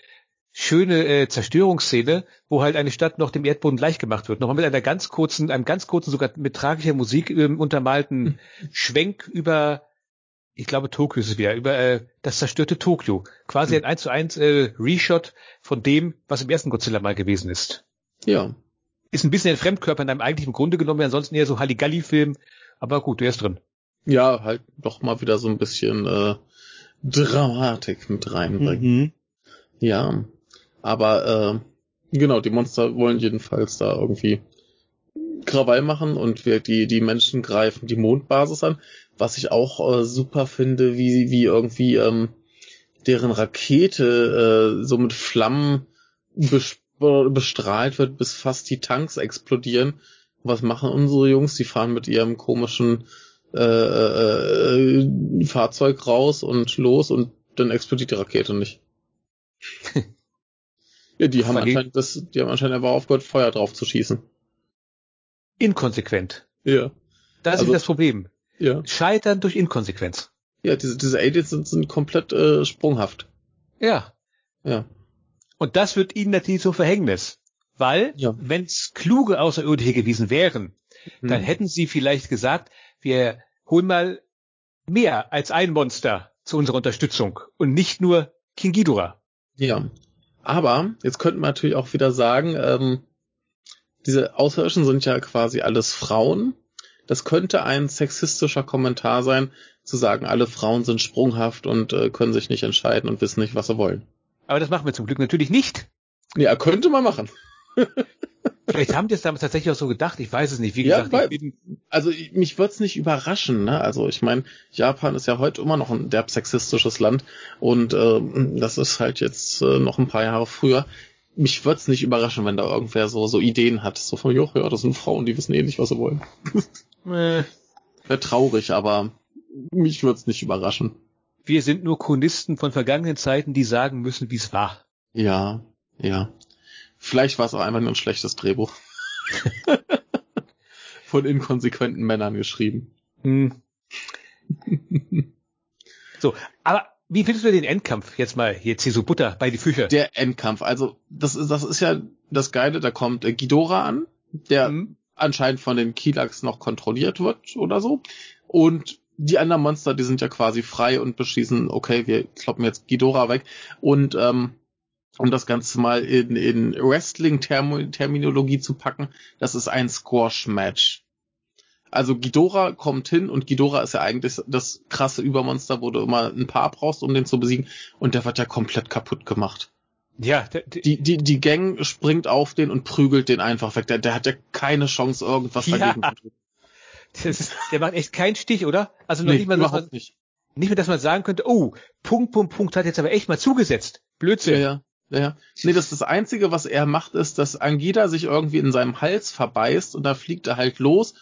schöne äh, Zerstörungsszene, wo halt eine Stadt noch dem Erdboden gleich gemacht wird. Nochmal mit einer ganz kurzen, einem ganz kurzen, sogar mit tragischer Musik ähm, untermalten Schwenk über ich glaube Tokio ist es wieder, über äh, das zerstörte Tokio. Quasi ein 1 zu 1 äh, Reshot von dem, was im ersten Godzilla mal gewesen ist. Ja. Ist ein bisschen ein Fremdkörper in einem eigentlichen Grunde genommen, ansonsten eher so Halligalli-Film, aber gut, der ist drin. Ja, halt doch mal wieder so ein bisschen äh, Dramatik mit reinbringen. Mhm. Ja, aber äh, genau, die Monster wollen jedenfalls da irgendwie Krawall machen und wir, die, die Menschen greifen die Mondbasis an was ich auch äh, super finde, wie, wie irgendwie ähm, deren Rakete äh, so mit Flammen bestrahlt wird, bis fast die Tanks explodieren. Was machen unsere Jungs? Die fahren mit ihrem komischen äh, äh, Fahrzeug raus und los und dann explodiert die Rakete nicht. ja, die haben anscheinend das, die haben anscheinend aber aufgehört, Feuer drauf zu schießen. Inkonsequent. Ja. Das also, ist das Problem. Ja. Scheitern durch Inkonsequenz. Ja, diese, diese Aliens sind, sind komplett äh, sprunghaft. Ja. Ja. Und das wird ihnen natürlich zum Verhängnis. Weil, ja. wenn es kluge Außerirdische gewesen wären, hm. dann hätten sie vielleicht gesagt, wir holen mal mehr als ein Monster zu unserer Unterstützung und nicht nur King Ghidorah. Ja. Aber jetzt könnten wir natürlich auch wieder sagen, ähm, diese Außerirdischen sind ja quasi alles Frauen. Das könnte ein sexistischer Kommentar sein, zu sagen, alle Frauen sind sprunghaft und äh, können sich nicht entscheiden und wissen nicht, was sie wollen. Aber das machen wir zum Glück natürlich nicht. Ja, könnte man machen. Vielleicht haben die es damals tatsächlich auch so gedacht, ich weiß es nicht. Wie gesagt, ja, weil, also mich würde es nicht überraschen. Ne? Also ich meine, Japan ist ja heute immer noch ein derb sexistisches Land und äh, das ist halt jetzt äh, noch ein paar Jahre früher. Mich würde es nicht überraschen, wenn da irgendwer so so Ideen hat. So von, ja, das sind Frauen, die wissen eh nicht, was sie wollen. äh. Wäre traurig, aber mich würde es nicht überraschen. Wir sind nur Chronisten von vergangenen Zeiten, die sagen müssen, wie es war. Ja, ja. Vielleicht war es auch einfach nur ein schlechtes Drehbuch. Von inkonsequenten Männern geschrieben. Hm. so, aber wie findest du den Endkampf jetzt mal jetzt hier so Butter bei die Fücher? Der Endkampf, also das ist das ist ja das Geile, da kommt äh, Ghidorah an, der mhm. Anscheinend von den Kilax noch kontrolliert wird oder so und die anderen Monster, die sind ja quasi frei und beschließen, okay, wir kloppen jetzt Ghidorah weg und ähm, um das Ganze mal in, in Wrestling-Terminologie zu packen, das ist ein Squash-Match. Also Ghidorah kommt hin und Ghidorah ist ja eigentlich das krasse Übermonster, wo du immer ein Paar brauchst, um den zu besiegen und der wird ja komplett kaputt gemacht. Ja, die, die, die Gang springt auf den und prügelt den einfach weg. Der, der hat ja keine Chance, irgendwas ja. dagegen zu tun. Das, der macht echt keinen Stich, oder? Also noch nee, nicht mal, dass man, nicht. nicht mehr, dass man sagen könnte, oh, Punkt, Punkt, Punkt hat jetzt aber echt mal zugesetzt. Blödsinn. Ja, ja. Ja, nee, das, das Einzige, was er macht, ist, dass Angida sich irgendwie in seinem Hals verbeißt und da fliegt er halt los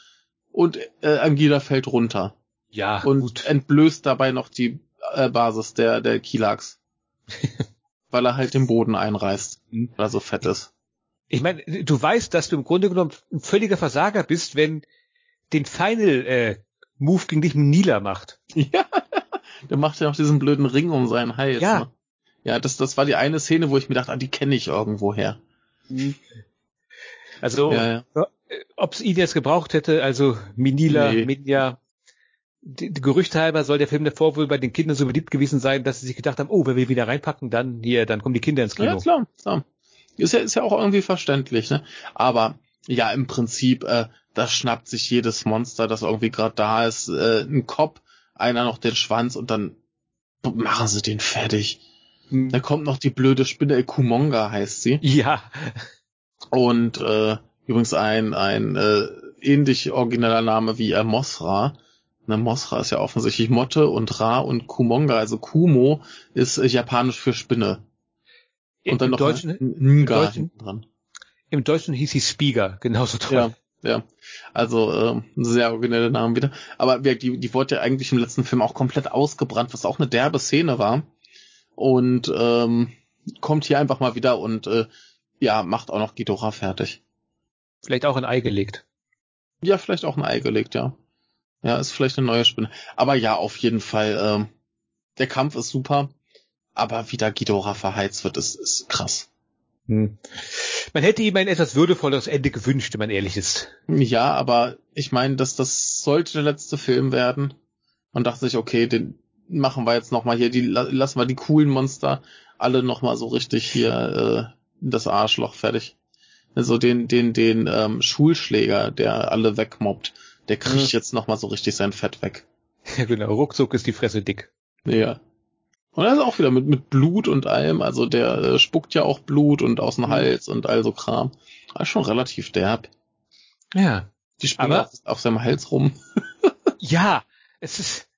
und äh, Angida fällt runter. Ja, und gut. entblößt dabei noch die äh, Basis der, der Kilax. weil er halt den Boden einreißt, mhm. weil er so fett ist. Ich meine, du weißt, dass du im Grunde genommen ein völliger Versager bist, wenn den Final äh, Move gegen dich Nila macht. Ja, der macht ja auch diesen blöden Ring um seinen Hals. Ja, ne? Ja, das, das war die eine Szene, wo ich mir dachte, ah, die kenne ich irgendwo her. Mhm. Also, ja, ja. ob es ihn jetzt gebraucht hätte, also Minila, nee. Minja, die, die Gerüchte halber soll der Film davor wohl bei den Kindern so beliebt gewesen sein, dass sie sich gedacht haben, oh, wenn wir wieder reinpacken, dann hier, dann kommen die Kinder ins Kino. Ja, klar, klar. Ist ja, ist ja auch irgendwie verständlich, ne? Aber ja, im Prinzip, äh, da schnappt sich jedes Monster, das irgendwie gerade da ist, äh, ein Kopf, einer noch den Schwanz und dann machen sie den fertig. Hm. Da kommt noch die blöde Spinne, Kumonga heißt sie. Ja. Und äh, übrigens ein, ein äh, ähnlich origineller Name wie äh, Mosra. Ne, Mosra ist ja offensichtlich Motte und Ra und Kumonga, also Kumo, ist äh, japanisch für Spinne. Und Im, dann noch Deutschen, Nga im Deutschen, dran. Im Deutschen hieß sie Spieger, genauso toll. Ja, ja. Also äh, sehr originelle Namen wieder. Aber die, die wurde ja eigentlich im letzten Film auch komplett ausgebrannt, was auch eine derbe Szene war und ähm, kommt hier einfach mal wieder und äh, ja, macht auch noch Ghidorah fertig. Vielleicht auch ein Ei gelegt. Ja, vielleicht auch ein Ei gelegt, ja. Ja, ist vielleicht eine neue Spinne. Aber ja, auf jeden Fall, ähm, der Kampf ist super, aber wie da Ghidorah verheizt wird, ist, ist krass. Hm. Man hätte ihm ein etwas würdevolleres Ende gewünscht, wenn man ehrlich ist. Ja, aber ich meine, dass das sollte der letzte Film werden. Man dachte sich, okay, den, machen wir jetzt nochmal hier, die lassen wir die coolen Monster alle nochmal so richtig hier äh, das Arschloch fertig. Also den, den, den ähm, Schulschläger, der alle wegmobbt, der kriegt mhm. jetzt nochmal so richtig sein Fett weg. Ja, genau, ruckzuck ist die Fresse dick. Ja. Und er ist auch wieder mit, mit Blut und allem, also der äh, spuckt ja auch Blut und aus dem mhm. Hals und all so Kram. Das ist schon relativ derb. Ja. Die springen auf, auf seinem Hals rum. ja, es ist,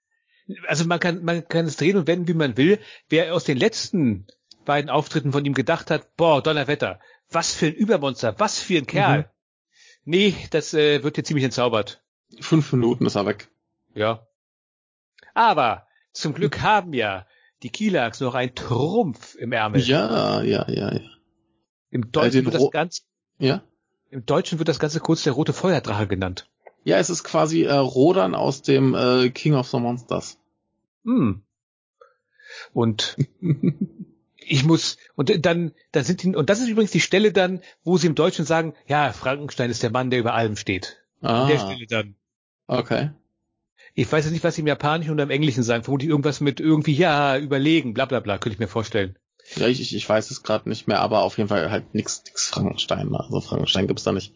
also man kann, man kann es drehen und wenden, wie man will. Wer aus den letzten, beiden Auftritten von ihm gedacht hat, boah, Donnerwetter, was für ein Übermonster, was für ein Kerl. Mhm. Nee, das äh, wird hier ziemlich entzaubert. Fünf Minuten ist er weg. Ja. Aber zum Glück haben ja die Kielaks noch einen Trumpf im Ärmel. Ja, ja, ja, ja. Im Deutschen äh, wird das Ganze, ja? im Deutschen wird das Ganze kurz der rote Feuerdrache genannt. Ja, es ist quasi äh, Rodan aus dem äh, King of the Monsters. Hm. Und ich muss, und dann, dann sind die, und das ist übrigens die Stelle dann, wo sie im Deutschen sagen, ja, Frankenstein ist der Mann, der über allem steht. Ah. An der Stelle dann. Okay. Ich weiß jetzt nicht, was sie im Japanischen und im Englischen sagen. Vermutlich irgendwas mit irgendwie, ja, überlegen, bla bla bla, könnte ich mir vorstellen. Ja, ich, ich weiß es gerade nicht mehr, aber auf jeden Fall halt nix, nix Frankenstein. Also Frankenstein gibt's da nicht.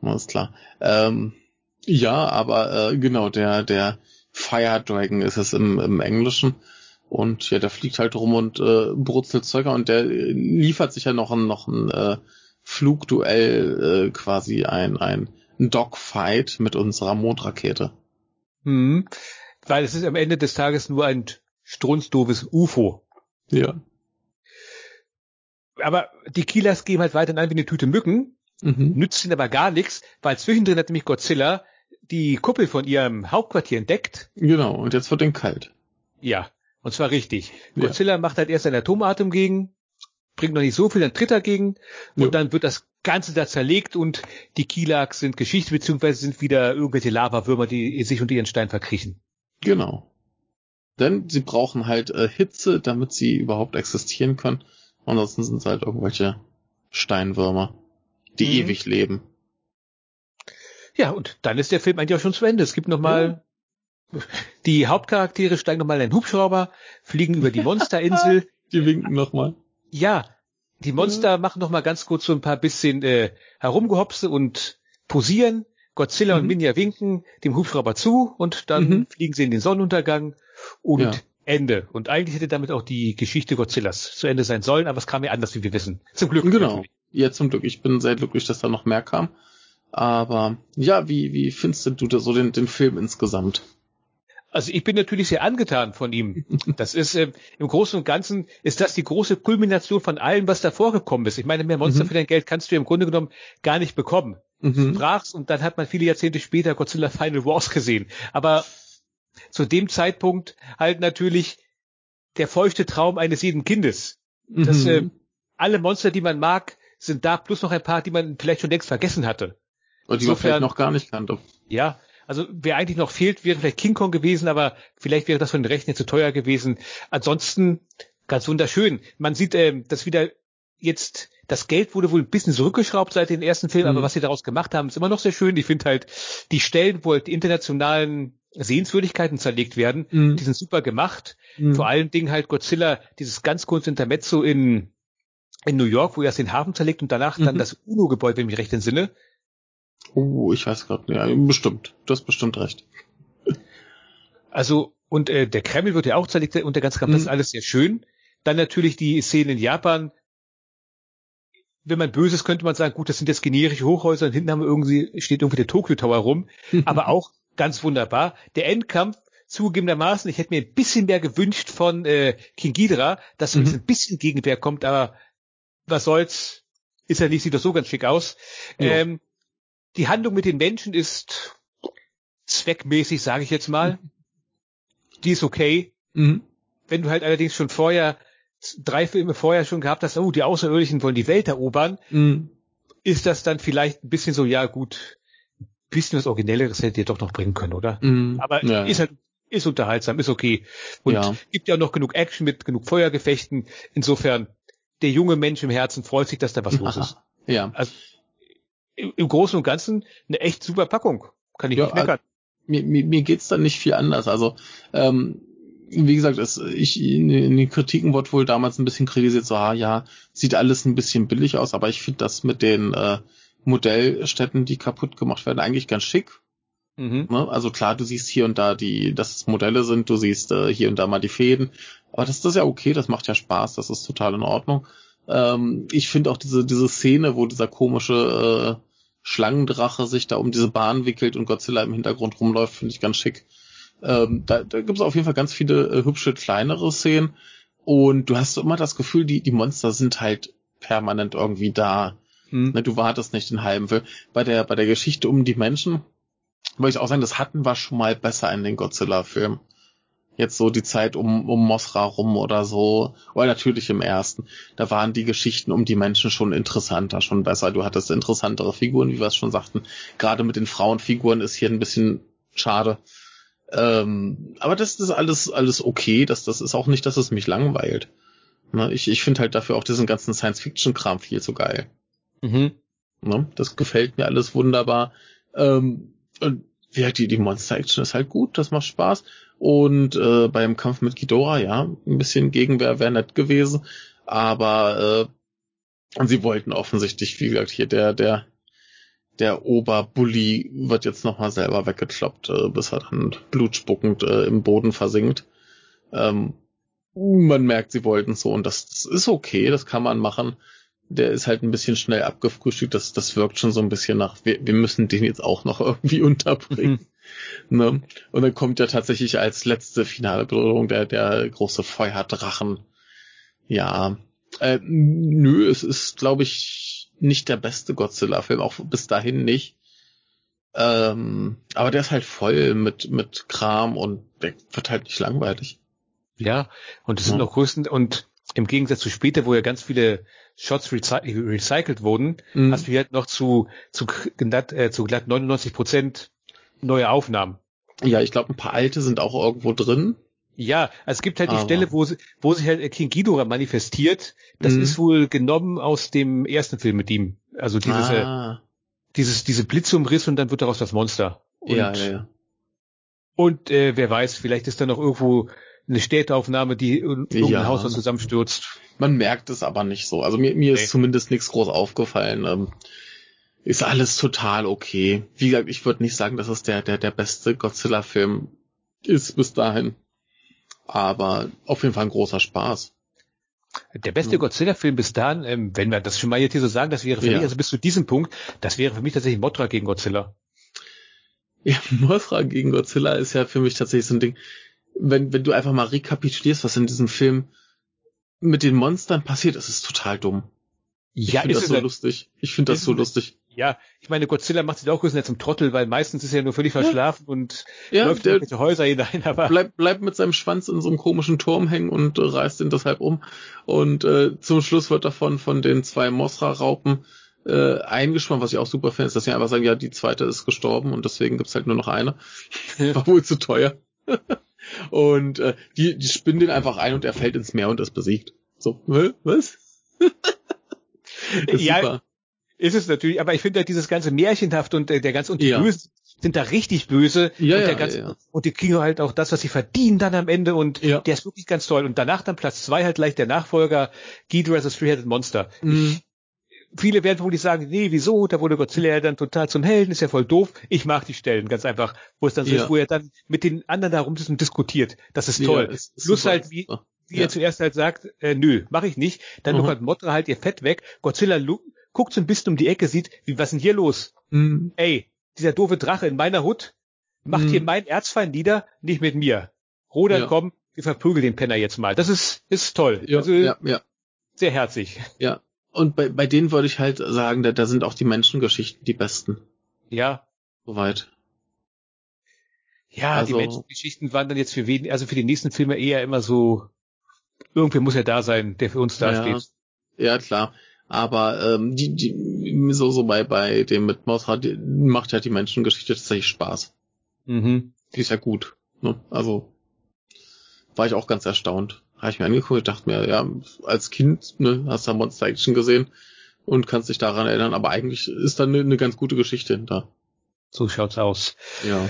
Alles klar. Ähm, ja, aber äh, genau, der, der Fire Dragon ist es im, im Englischen. Und ja, der fliegt halt rum und äh, brutzelt Zeuger und der liefert sich ja noch ein, noch ein äh, Flugduell, äh, quasi ein, ein Dogfight mit unserer Mondrakete. Hm. Weil es ist am Ende des Tages nur ein strunzdooves UFO. Ja. Aber die Kielers geben halt weiterhin ein wie eine Tüte Mücken, mhm. nützt ihnen aber gar nichts, weil zwischendrin hat nämlich Godzilla die Kuppel von ihrem Hauptquartier entdeckt. Genau, und jetzt wird den kalt. Ja, und zwar richtig. Ja. Godzilla macht halt erst einen Atomatem gegen, bringt noch nicht so viel, dann tritt er gegen und ja. dann wird das Ganze da zerlegt und die Kilaks sind Geschichte, beziehungsweise sind wieder irgendwelche Lavawürmer, die sich unter ihren Stein verkriechen. Genau. Denn sie brauchen halt äh, Hitze, damit sie überhaupt existieren können. Ansonsten sind es halt irgendwelche Steinwürmer, die mhm. ewig leben. Ja, und dann ist der Film eigentlich auch schon zu Ende. Es gibt nochmal, ja. die Hauptcharaktere steigen nochmal in einen Hubschrauber, fliegen über die Monsterinsel. die winken nochmal. Ja, die Monster ja. machen nochmal ganz kurz so ein paar bisschen äh, herumgehopse und posieren. Godzilla mhm. und Minja winken dem Hubschrauber zu und dann mhm. fliegen sie in den Sonnenuntergang und ja. Ende. Und eigentlich hätte damit auch die Geschichte Godzillas zu Ende sein sollen, aber es kam ja anders, wie wir wissen. Zum Glück. Genau. Ja, zum Glück. Ich bin sehr glücklich, dass da noch mehr kam. Aber ja, wie, wie findest du da so den, den Film insgesamt? Also ich bin natürlich sehr angetan von ihm. Das ist äh, im Großen und Ganzen ist das die große Kulmination von allem, was davor gekommen ist. Ich meine, mehr Monster mhm. für dein Geld kannst du im Grunde genommen gar nicht bekommen. Mhm. Du brachst und dann hat man viele Jahrzehnte später Godzilla Final Wars gesehen. Aber zu dem Zeitpunkt halt natürlich der feuchte Traum eines jeden Kindes. Mhm. Dass äh, alle Monster, die man mag, sind da, plus noch ein paar, die man vielleicht schon längst vergessen hatte. Und die Insofern, man vielleicht noch gar nicht kannte. Ja, also wer eigentlich noch fehlt, wäre vielleicht King Kong gewesen, aber vielleicht wäre das von den Rechten zu teuer gewesen. Ansonsten ganz wunderschön. Man sieht, äh, dass wieder jetzt das Geld wurde wohl ein bisschen zurückgeschraubt seit den ersten Filmen, mhm. aber was sie daraus gemacht haben, ist immer noch sehr schön. Ich finde halt die Stellen, wo halt die internationalen Sehenswürdigkeiten zerlegt werden, mhm. die sind super gemacht. Mhm. Vor allen Dingen halt Godzilla, dieses ganz kurze Intermezzo in, in New York, wo er erst den Hafen zerlegt und danach dann mhm. das UNO-Gebäude, wenn ich mich recht entsinne. Oh, ich weiß gerade, ja, bestimmt. Du hast bestimmt recht. Also, und äh, der Kreml wird ja auch zerlegt und der ganze Kampf, das ist mhm. alles sehr schön. Dann natürlich die Szenen in Japan. Wenn man böse ist, könnte man sagen, gut, das sind jetzt generische Hochhäuser und hinten haben wir irgendwie, steht irgendwie der Tokyo Tower rum. Aber auch ganz wunderbar. Der Endkampf, zugegebenermaßen, ich hätte mir ein bisschen mehr gewünscht von äh, King Ghidra, dass mhm. ein bisschen Gegenwehr kommt, aber was soll's, ist ja nicht, sieht doch so ganz schick aus. Ähm, die Handlung mit den Menschen ist zweckmäßig, sage ich jetzt mal. Die ist okay. Mhm. Wenn du halt allerdings schon vorher, drei Filme vorher schon gehabt hast, oh, die Außerirdischen wollen die Welt erobern, mhm. ist das dann vielleicht ein bisschen so, ja gut, bisschen was Originelleres hättet ihr doch noch bringen können, oder? Mhm. Aber ja, ist halt, ist unterhaltsam, ist okay. Und ja. gibt ja auch noch genug Action mit genug Feuergefechten. Insofern, der junge Mensch im Herzen freut sich, dass da was los ist. Ja. Also, im Großen und Ganzen eine echt super Packung. Kann ich ja, nicht meckern. Mir, mir, mir geht's dann nicht viel anders. Also, ähm, wie gesagt, es, ich, in, in den Kritiken wurde wohl damals ein bisschen kritisiert, so, ah, ja, sieht alles ein bisschen billig aus, aber ich finde das mit den äh, Modellstätten, die kaputt gemacht werden, eigentlich ganz schick. Mhm. Ne? Also klar, du siehst hier und da die, dass es Modelle sind, du siehst äh, hier und da mal die Fäden, aber das, das ist ja okay, das macht ja Spaß, das ist total in Ordnung. Ähm, ich finde auch diese, diese Szene, wo dieser komische äh, Schlangendrache sich da um diese Bahn wickelt und Godzilla im Hintergrund rumläuft, finde ich ganz schick. Ähm, da da gibt es auf jeden Fall ganz viele äh, hübsche kleinere Szenen. Und du hast immer das Gefühl, die, die Monster sind halt permanent irgendwie da. Hm. Ne, du wartest nicht den halben Film. Bei der, bei der Geschichte um die Menschen, würde ich auch sagen, das hatten wir schon mal besser in den Godzilla-Filmen. Jetzt so die Zeit um, um Mosra rum oder so. Oder natürlich im ersten. Da waren die Geschichten um die Menschen schon interessanter, schon besser. Du hattest interessantere Figuren, wie wir es schon sagten. Gerade mit den Frauenfiguren ist hier ein bisschen schade. Ähm, aber das ist alles, alles okay. Das, das ist auch nicht, dass es mich langweilt. Ne? Ich, ich finde halt dafür auch diesen ganzen Science-Fiction-Kram viel zu geil. Mhm. Ne? Das gefällt mir alles wunderbar. Ähm, und ja, die, die Monster-Action ist halt gut, das macht Spaß. Und äh, beim Kampf mit Ghidorah, ja, ein bisschen Gegenwehr wäre nett gewesen. Aber äh, sie wollten offensichtlich, wie gesagt, hier der, der, der Oberbully wird jetzt nochmal selber weggekloppt, äh, bis er dann blutspuckend äh, im Boden versinkt. Ähm, man merkt, sie wollten so und das, das ist okay, das kann man machen der ist halt ein bisschen schnell abgefrühstückt. Das, das wirkt schon so ein bisschen nach, wir, wir müssen den jetzt auch noch irgendwie unterbringen. Mhm. Ne? Und dann kommt ja tatsächlich als letzte finale Bedrohung der, der große Feuerdrachen. Ja, äh, nö, es ist, glaube ich, nicht der beste Godzilla-Film, auch bis dahin nicht. Ähm, aber der ist halt voll mit, mit Kram und der wird halt nicht langweilig. Ja, und es sind ja. auch größten, und im Gegensatz zu später, wo ja ganz viele Shots recy recycelt wurden, mhm. hast du hier halt noch zu, zu, glatt, äh, zu glatt 99 Prozent neue Aufnahmen. Ja, ich glaube, ein paar alte sind auch irgendwo drin. Ja, also es gibt halt die Aber. Stelle, wo, wo sich halt King Ghidorah manifestiert. Das mhm. ist wohl genommen aus dem ersten Film mit ihm. Also dieses, äh, ah. dieses, diese Blitzumriss und dann wird daraus das Monster. Und, ja, ja, ja. Und äh, wer weiß, vielleicht ist da noch irgendwo eine Städteaufnahme, die irgendein ja. Haus was zusammenstürzt. Man merkt es aber nicht so. Also mir, mir nee. ist zumindest nichts groß aufgefallen. Ist alles total okay. Wie gesagt, ich würde nicht sagen, dass es der, der, der beste Godzilla-Film ist bis dahin. Aber auf jeden Fall ein großer Spaß. Der beste Godzilla-Film bis dahin, ähm, wenn wir das schon mal jetzt hier so sagen, das wäre für ja. mich, also bis zu diesem Punkt, das wäre für mich tatsächlich Mothra gegen Godzilla. Ja, Mothra gegen Godzilla ist ja für mich tatsächlich so ein Ding wenn, wenn du einfach mal rekapitulierst, was in diesem Film mit den Monstern passiert, ist es total dumm. Ich ja, finde das so lustig. Ich finde das so lustig. Ja, ich meine, Godzilla macht sich auch größtenteils zum Trottel, weil meistens ist er nur völlig verschlafen ja. und ja, läuft in irgendwelche Häuser hinein, aber. Bleibt bleib mit seinem Schwanz in so einem komischen Turm hängen und äh, reißt ihn deshalb um. Und äh, zum Schluss wird davon von den zwei Mosra-Raupen äh, eingespannt, was ich auch super finde, ist, dass sie einfach sagen, ja, die zweite ist gestorben und deswegen gibt's halt nur noch eine. War wohl zu teuer. Und äh, die, die spinnen den einfach ein und er fällt ins Meer und ist besiegt. So, was? ist ja, super. Ist es natürlich, aber ich finde halt dieses ganze Märchenhaft und äh, der ganz und die ja. Bösen sind da richtig böse ja, und, der ja, ganze, ja. und die kriegen halt auch das, was sie verdienen dann am Ende und ja. der ist wirklich ganz toll. Und danach dann Platz zwei halt gleich der Nachfolger Ghidorah the Three-Headed Monster. Mhm. Ich, viele werden wohl nicht sagen, nee, wieso, da wurde Godzilla ja dann total zum Helden, ist ja voll doof. Ich mag die Stellen, ganz einfach, wo es dann so ist, wo er dann mit den anderen da rum ist und diskutiert. Das ist toll. Ist, Plus halt, wie, wie ja. er zuerst halt sagt, äh, nö, mach ich nicht. Dann mhm. halt Motra halt ihr Fett weg. Godzilla guckt so ein bisschen um die Ecke, sieht, wie, was ist denn hier los? Mhm. Ey, dieser doofe Drache in meiner Hut macht mhm. hier meinen Erzfeind nieder, nicht mit mir. Rodan, ja. komm, wir verprügeln den Penner jetzt mal. Das ist, ist toll. Ja, also, ja, ja. Sehr herzig. Ja, und bei, bei denen würde ich halt sagen, da, da sind auch die Menschengeschichten die besten. Ja. Soweit. Ja, also, die Menschengeschichten waren dann jetzt für wen, also für die nächsten Filme eher immer so, irgendwer muss ja da sein, der für uns da ja, steht. Ja, klar. Aber ähm, die, die, so, so bei, bei dem mit Mothra die, macht ja die Menschengeschichte tatsächlich Spaß. Mhm. Die ist ja gut. Ne? Also war ich auch ganz erstaunt habe ich mir angeguckt, dachte mir, ja, als Kind ne, hast du Monster Action gesehen und kannst dich daran erinnern, aber eigentlich ist da eine, eine ganz gute Geschichte hinter. So schaut's aus. Ja.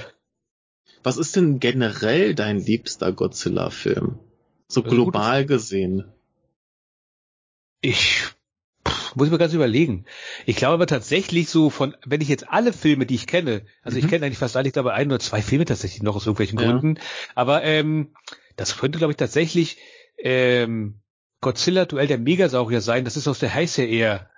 Was ist denn generell dein liebster Godzilla-Film? So global gesehen. Ich muss ich mir ganz überlegen. Ich glaube aber tatsächlich so von, wenn ich jetzt alle Filme, die ich kenne, also mhm. ich kenne eigentlich fast alle, ich glaube ein oder zwei Filme tatsächlich noch aus irgendwelchen ja. Gründen, aber ähm, das könnte glaube ich tatsächlich ähm, Godzilla Duell der Megasaurier sein. Das ist aus der Heisei-Ära.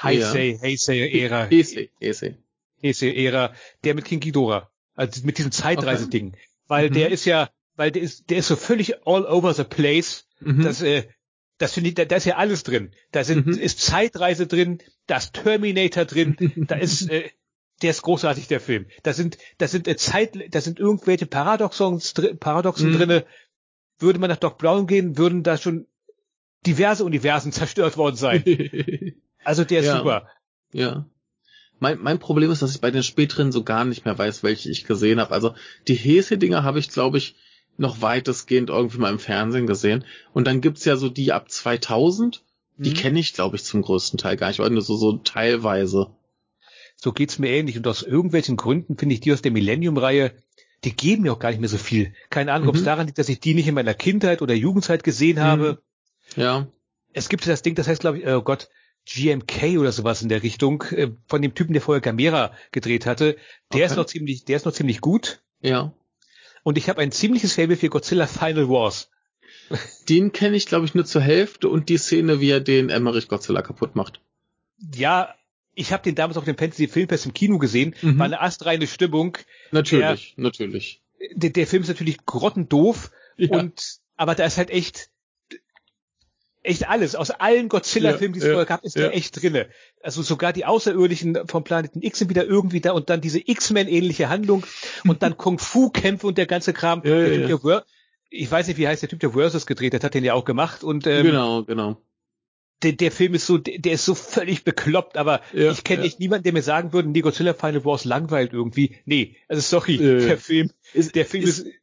Heisei, Heisei-Ära. Heisei, Heisei. Heisei-Ära. Der mit King Ghidorah. Also mit diesem Zeitreiseding. Okay. Weil mhm. der ist ja, weil der ist, der ist so völlig all over the place. Mhm. Das, äh, das finde ich, da, da ist ja alles drin. Da sind, mhm. ist Zeitreise drin, da ist Terminator drin, da ist, äh, der ist großartig, der Film. Da sind, da sind äh, Zeit, da sind irgendwelche Paradoxons, Paradoxen mhm. drinne. Würde man nach Doc Brown gehen, würden da schon diverse Universen zerstört worden sein. also der ist ja. super. Ja. Mein, mein Problem ist, dass ich bei den späteren so gar nicht mehr weiß, welche ich gesehen habe. Also die Hese-Dinger habe ich, glaube ich, noch weitestgehend irgendwie mal im Fernsehen gesehen. Und dann gibt's ja so die ab 2000. Die mhm. kenne ich, glaube ich, zum größten Teil gar nicht, aber nur so, so teilweise. So geht's mir ähnlich. Und aus irgendwelchen Gründen finde ich die aus der Millennium-Reihe, die geben mir auch gar nicht mehr so viel. Keine Ahnung, mhm. ob es daran liegt, dass ich die nicht in meiner Kindheit oder Jugendzeit gesehen mhm. habe. Ja. Es gibt das Ding, das heißt, glaube ich, oh Gott, GMK oder sowas in der Richtung, äh, von dem Typen, der vorher Gamera gedreht hatte. Der okay. ist noch ziemlich, der ist noch ziemlich gut. Ja. Und ich habe ein ziemliches Fable für Godzilla Final Wars. Den kenne ich, glaube ich, nur zur Hälfte und die Szene, wie er den Emmerich Godzilla kaputt macht. Ja, ich habe den damals auf dem Fantasy Filmfest im Kino gesehen, mhm. war eine astreine Stimmung. Natürlich, der, natürlich. Der, der Film ist natürlich grottendoof ja. und aber da ist halt echt echt alles. Aus allen Godzilla-Filmen, die es ja, vorher gab, ist ja. der echt drinne. Also sogar die Außerirdischen vom Planeten X sind wieder irgendwie da und dann diese X-Men-ähnliche Handlung und dann Kung-Fu-Kämpfe und der ganze Kram. Ja, der ja. Ich weiß nicht, wie heißt der Typ, der Versus gedreht hat, hat den ja auch gemacht und ähm, genau, genau. Der, der Film ist so, der ist so völlig bekloppt, aber ich kenne echt niemanden, der mir sagen würde, nee, Godzilla Final Wars langweilt irgendwie. Nee, also sorry, der Film, ist, der Film ist, ist,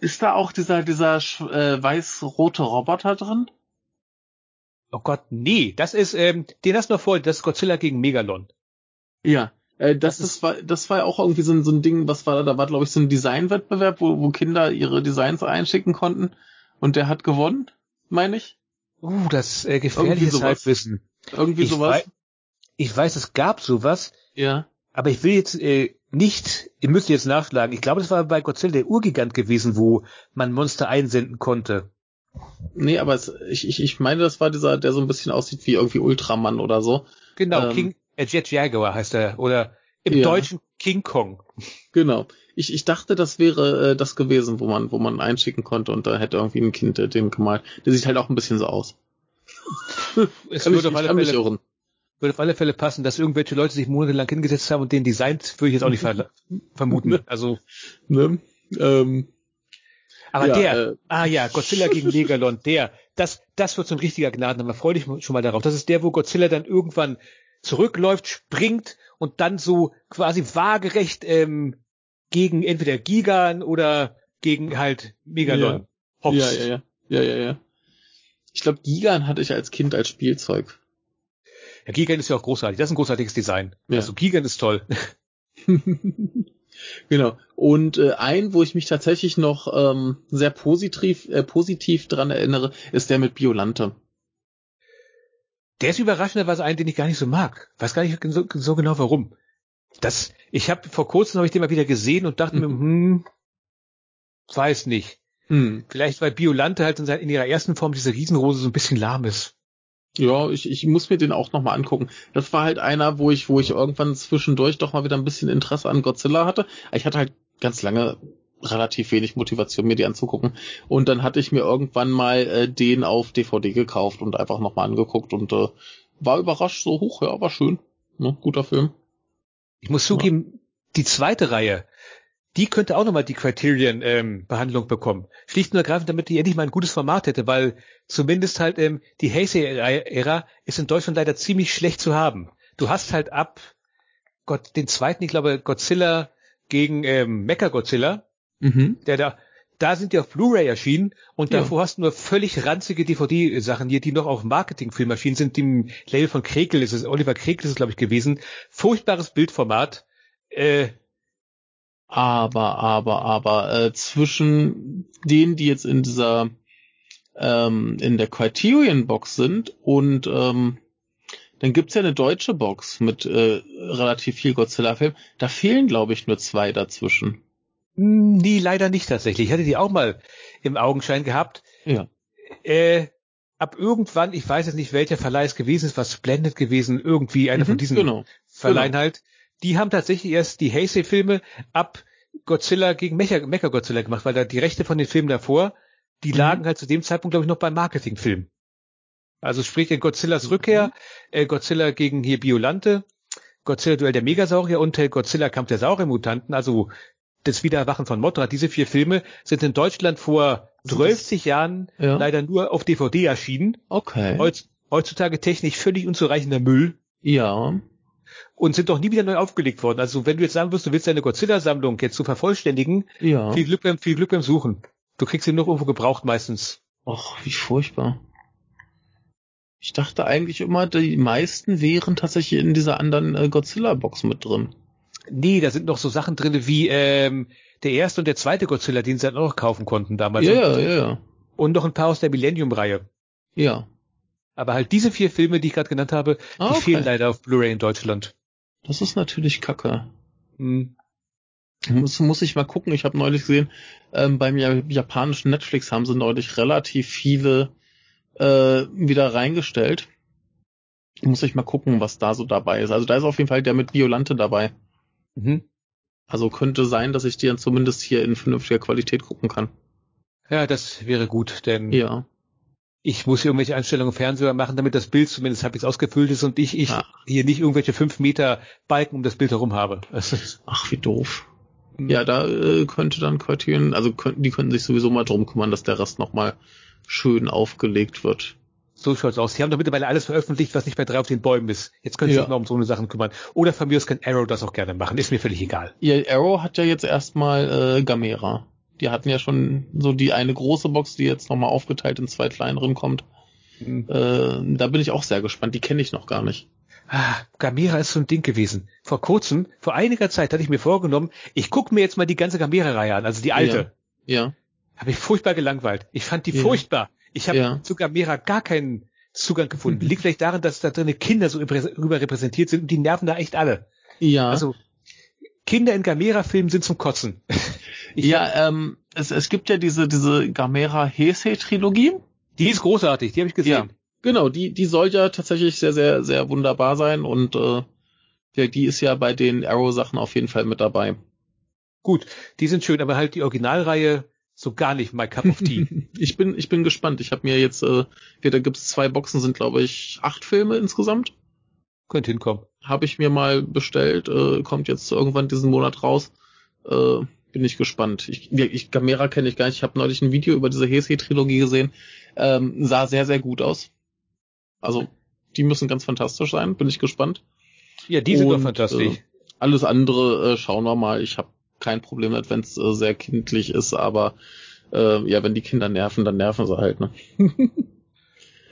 ist da auch dieser dieser äh, weiß-rote Roboter drin? Oh Gott, nee, das ist, ähm, den hast du noch vor, das ist Godzilla gegen Megalon. Ja, äh, das, das, ist, war, das war ja auch irgendwie so ein, so ein Ding, was war da, da war glaube ich so ein Designwettbewerb, wo, wo Kinder ihre Designs einschicken konnten und der hat gewonnen, meine ich. Uh, das äh, gefährliches Halbwissen. Irgendwie ich sowas. Weiß, ich weiß, es gab sowas. Ja. Aber ich will jetzt äh, nicht, ihr müsst jetzt nachschlagen. Ich glaube, das war bei Godzilla der Urgigant gewesen, wo man Monster einsenden konnte. Nee, aber es, ich, ich, ich meine, das war dieser, der so ein bisschen aussieht wie irgendwie Ultraman oder so. Genau, ähm, King, äh, Jet Jaguar heißt er. Oder im ja. Deutschen King Kong. Genau. Ich, ich dachte, das wäre äh, das gewesen, wo man, wo man einschicken konnte und da hätte irgendwie ein Kind äh, den gemalt. Der sieht halt auch ein bisschen so aus. es würde auf, alle Fälle, irren. würde auf alle Fälle passen, dass irgendwelche Leute sich monatelang hingesetzt haben und den designt, würde ich jetzt auch nicht ver vermuten. Also. Ne? Ähm, aber ja, der, äh, ah ja, Godzilla gegen Megalon, der, das, das wird so ein richtiger Gnadenhammer. Freu dich schon mal darauf. Das ist der, wo Godzilla dann irgendwann zurückläuft, springt und dann so quasi waagerecht ähm, gegen entweder Gigan oder gegen halt Megalon. Ja, ja, ja, ja, ja, ja, ja. Ich glaube, Gigan hatte ich als Kind als Spielzeug. Ja, Gigan ist ja auch großartig. Das ist ein großartiges Design. Ja. Also Gigan ist toll. Genau. Und äh, ein, wo ich mich tatsächlich noch ähm, sehr positiv, äh, positiv dran erinnere, ist der mit Biolante. Der ist überraschenderweise ein, den ich gar nicht so mag. Weiß gar nicht so, so genau warum. Das, ich habe vor kurzem habe ich den mal wieder gesehen und dachte mhm. mir, hm, weiß nicht. Hm. Vielleicht weil Biolante halt in, in ihrer ersten Form diese Riesenrose so ein bisschen lahm ist. Ja, ich, ich muss mir den auch nochmal angucken. Das war halt einer, wo ich, wo ich irgendwann zwischendurch doch mal wieder ein bisschen Interesse an Godzilla hatte. Ich hatte halt ganz lange relativ wenig Motivation, mir die anzugucken. Und dann hatte ich mir irgendwann mal äh, den auf DVD gekauft und einfach nochmal angeguckt und äh, war überrascht, so hoch, ja, war schön. Ne? Guter Film. Ich muss zugeben, ja. die zweite Reihe, die könnte auch nochmal die Criterion-Behandlung ähm, bekommen. Schlicht und ergreifend, damit die endlich mal ein gutes Format hätte, weil zumindest halt ähm, die Heisei-Ära ist in Deutschland leider ziemlich schlecht zu haben. Du hast halt ab Gott, den zweiten, ich glaube, Godzilla gegen ähm, Mecha-Godzilla, mhm. der da, da sind die auf Blu-ray erschienen und ja. davor hast du nur völlig ranzige DVD-Sachen hier, die noch auf Marketing-Filmmaschinen sind, die im Label von Krekel ist es, Oliver Krekel ist es, glaube ich, gewesen. Furchtbares Bildformat, äh, aber, aber, aber äh, zwischen denen, die jetzt in dieser ähm, in der Criterion Box sind und ähm, dann gibt's ja eine deutsche Box mit äh, relativ viel Godzilla-Film. Da fehlen, glaube ich, nur zwei dazwischen. Nee, leider nicht tatsächlich. Ich hatte die auch mal im Augenschein gehabt. Ja. Äh, ab irgendwann, ich weiß jetzt nicht, welcher Verleih es gewesen ist, was Splendid gewesen, irgendwie einer mhm, von diesen genau, Verleihen genau. halt die haben tatsächlich erst die Heisei-Filme ab Godzilla gegen Mecha, Mecha Godzilla gemacht, weil da die Rechte von den Filmen davor, die Mhm. lagen halt zu dem Zeitpunkt, glaube ich, noch beim Marketingfilm. Also sprich in Godzillas Rückkehr, äh, Godzilla gegen hier Biolante, Godzilla Duell der Megasaurier und äh, Godzilla Kampf der Sauriermutanten, also das Wiedererwachen von Mothra. Diese vier Filme sind in Deutschland vor Also 12 Jahren Ja. leider nur auf DVD erschienen. Okay. Heutz, heutzutage technisch völlig unzureichender Müll Ja. Und sind doch nie wieder neu aufgelegt worden. Also wenn du jetzt sagen wirst, du willst deine Godzilla-Sammlung jetzt zu vervollständigen, Ja. viel Glück beim, viel Glück beim Suchen. Du kriegst ihn noch irgendwo gebraucht meistens. Och, wie furchtbar. Ich dachte eigentlich immer, die meisten wären tatsächlich in dieser anderen äh, Godzilla-Box mit drin. Nee, da sind noch so Sachen drinne wie ähm, der erste und der zweite Godzilla, den sie dann auch noch kaufen konnten damals. ja, ja, ja, ja. Und noch ein paar aus der Millennium-Reihe. Ja. Aber halt diese vier Filme, die ich gerade genannt habe, Ah, die okay. fehlen leider auf Blu-ray in Deutschland. Das ist natürlich kacke. Hm. Muss, muss ich mal gucken. Ich habe neulich gesehen, ähm, beim ja- japanischen Netflix haben sie neulich relativ viele äh, wieder reingestellt. Muss ich mal gucken, was da so dabei ist. Also da ist auf jeden Fall der mit Violante dabei. Mhm. Also könnte sein, dass ich die dann zumindest hier in vernünftiger Qualität gucken kann. Ja, das wäre gut, denn Ja. Ich muss hier irgendwelche Einstellungen im Fernseher machen, damit das Bild zumindest halbwegs ausgefüllt ist und ich, ich Ah. hier nicht irgendwelche fünf Meter Balken um das Bild herum habe. Ach, wie doof. Ja, da äh, könnte dann Criterion, also könnten, die könnten sich sowieso mal drum kümmern, dass der Rest nochmal schön aufgelegt wird. So schaut's aus. Sie haben doch mittlerweile alles veröffentlicht, was nicht bei drei auf den Bäumen ist. Jetzt können Sie Ja. sich mal um so eine Sachen kümmern. Oder von mir aus kann Arrow das auch gerne machen. Ist mir völlig egal. Ihr Arrow hat ja jetzt erstmal äh, Gamera. Die hatten ja schon so die eine große Box, die jetzt nochmal aufgeteilt in zwei kleineren kommt. Hm. Äh, da bin ich auch sehr gespannt. Die kenne ich noch gar nicht. Ah, Gamera ist so ein Ding gewesen. Vor kurzem, vor einiger Zeit hatte ich mir vorgenommen, ich gucke mir jetzt mal die ganze Gamera-Reihe an, also die alte. Ja. Habe ich furchtbar gelangweilt. Ich fand die Ja. furchtbar. Ich habe Ja. zu Gamera gar keinen Zugang gefunden. Mhm. Liegt vielleicht daran, dass da drin Kinder so überrä- überrepräsentiert sind und die nerven da echt alle. Ja. Also Kinder in Gamera-Filmen sind zum Kotzen. Ich ja, ähm, es, es gibt ja diese, diese Gamera Heisei-Trilogie. Die ist großartig, die habe ich gesehen. Genau, die, die soll ja tatsächlich sehr, sehr, sehr wunderbar sein und äh, ja, die ist ja bei den Arrow-Sachen auf jeden Fall mit dabei. Gut, die sind schön, aber halt die Originalreihe so gar nicht my cup of tea. ich bin, ich bin gespannt. Ich habe mir jetzt, äh, hier, da gibt's zwei Boxen, sind glaube ich acht Filme insgesamt. Könnte hinkommen. Habe ich mir mal bestellt, äh, kommt jetzt irgendwann diesen Monat raus. Äh, bin ich gespannt. Ich, ich Gamera kenne ich gar nicht. Ich habe neulich ein Video über diese Heisei-Trilogie gesehen. Ähm, sah sehr, sehr gut aus. Also, die müssen ganz fantastisch sein. Bin ich gespannt. Ja, die sind Und, doch fantastisch. Äh, alles andere äh, schauen wir mal. Ich habe kein Problem damit, wenn es äh, sehr kindlich ist, aber äh, ja, wenn die Kinder nerven, dann nerven sie halt. Ne?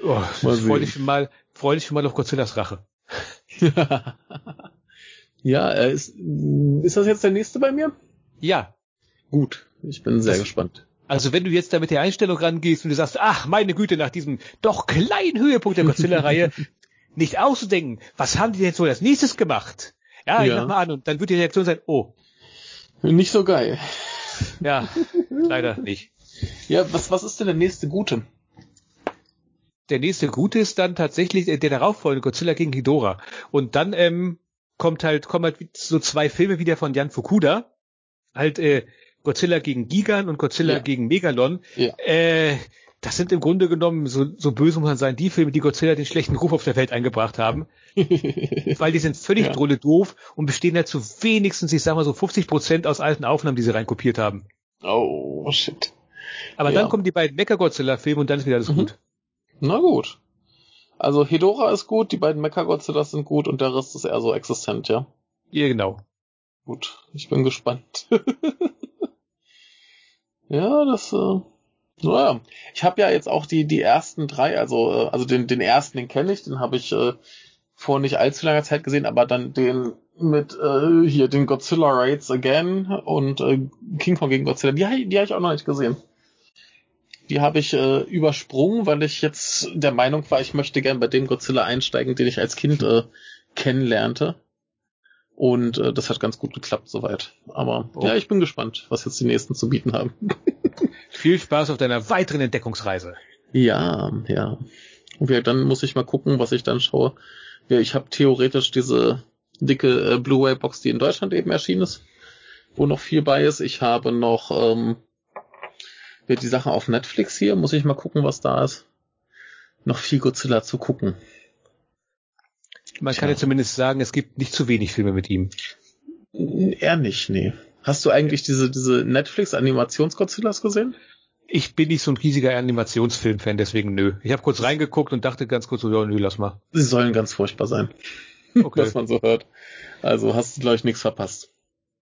oh, mal das freu sehen. dich mal, freu dich schon mal auf Godzillas Rache. ja, äh, ist, ist das jetzt der nächste bei mir? Ja, Gut, ich bin sehr Das- gespannt. also wenn du jetzt da mit der Einstellung rangehst und du sagst, ach, meine Güte, nach diesem doch kleinen Höhepunkt der Godzilla-Reihe, nicht auszudenken, was haben die denn so als nächstes gemacht? Ja, ich Ja. mach mal an und dann wird die Reaktion sein, oh, Nicht so geil. ja, leider nicht. Ja, was, was ist denn der nächste Gute? Der nächste Gute ist dann tatsächlich äh, der darauffolgende Godzilla gegen Ghidorah. Und dann ähm, kommt halt, kommen halt so zwei Filme wieder von Jan Fukuda. Halt äh, Godzilla gegen Gigan und Godzilla Ja. gegen Megalon. Ja. Äh, das sind im Grunde genommen, so, so böse muss man sein, die Filme, die Godzilla den schlechten Ruf auf der Welt eingebracht haben. Weil die sind völlig Ja. drolle doof und bestehen halt zu wenigstens, ich sag mal so 50 Prozent aus alten Aufnahmen, die sie reinkopiert haben. oh, shit. Aber Ja. dann kommen die beiden Mecha-Godzilla-Filme und dann ist wieder alles Mhm. gut. Na gut. Also Hedora ist gut, die beiden Mechagodzillas sind gut und der Rest ist eher so existent, ja. Ja, genau. Gut, ich bin gespannt. ja, das, äh, naja. Ich habe ja jetzt auch die, die ersten drei, also, äh, also den, den ersten, den kenne ich, den habe ich äh, vor nicht allzu langer Zeit gesehen, aber dann den mit äh, hier den Godzilla Raids Again und äh, King Kong gegen Godzilla, die, die habe ich auch noch nicht gesehen. Die habe ich äh, übersprungen, weil ich jetzt der Meinung war, ich möchte gern bei dem Godzilla einsteigen, den ich als Kind äh, kennenlernte. Und äh, das hat ganz gut geklappt soweit. Aber Oh. ja, ich bin gespannt, was jetzt die nächsten zu bieten haben. Viel Spaß auf deiner weiteren Entdeckungsreise. Ja, ja. Und ja, dann muss ich mal gucken, was ich dann schaue. Ja, ich habe theoretisch diese dicke äh, Blu-ray-Box, die in Deutschland eben erschienen ist. wo noch viel bei ist. Ich habe noch ähm, die Sachen auf Netflix hier. Muss ich mal gucken, was da ist. Noch viel Godzilla zu gucken. Man kann ja zumindest sagen, es gibt nicht zu wenig Filme mit ihm. Eher nicht, nee. Hast du eigentlich diese, diese Netflix-Animations-Godzillas gesehen? Ich bin nicht so ein riesiger Animationsfilm-Fan, deswegen nö. Ich habe kurz reingeguckt und dachte ganz kurz so, ja, nö, lass mal. Sie sollen ganz furchtbar sein. Okay. was man so hört. Also hast du, glaube ich, nichts verpasst.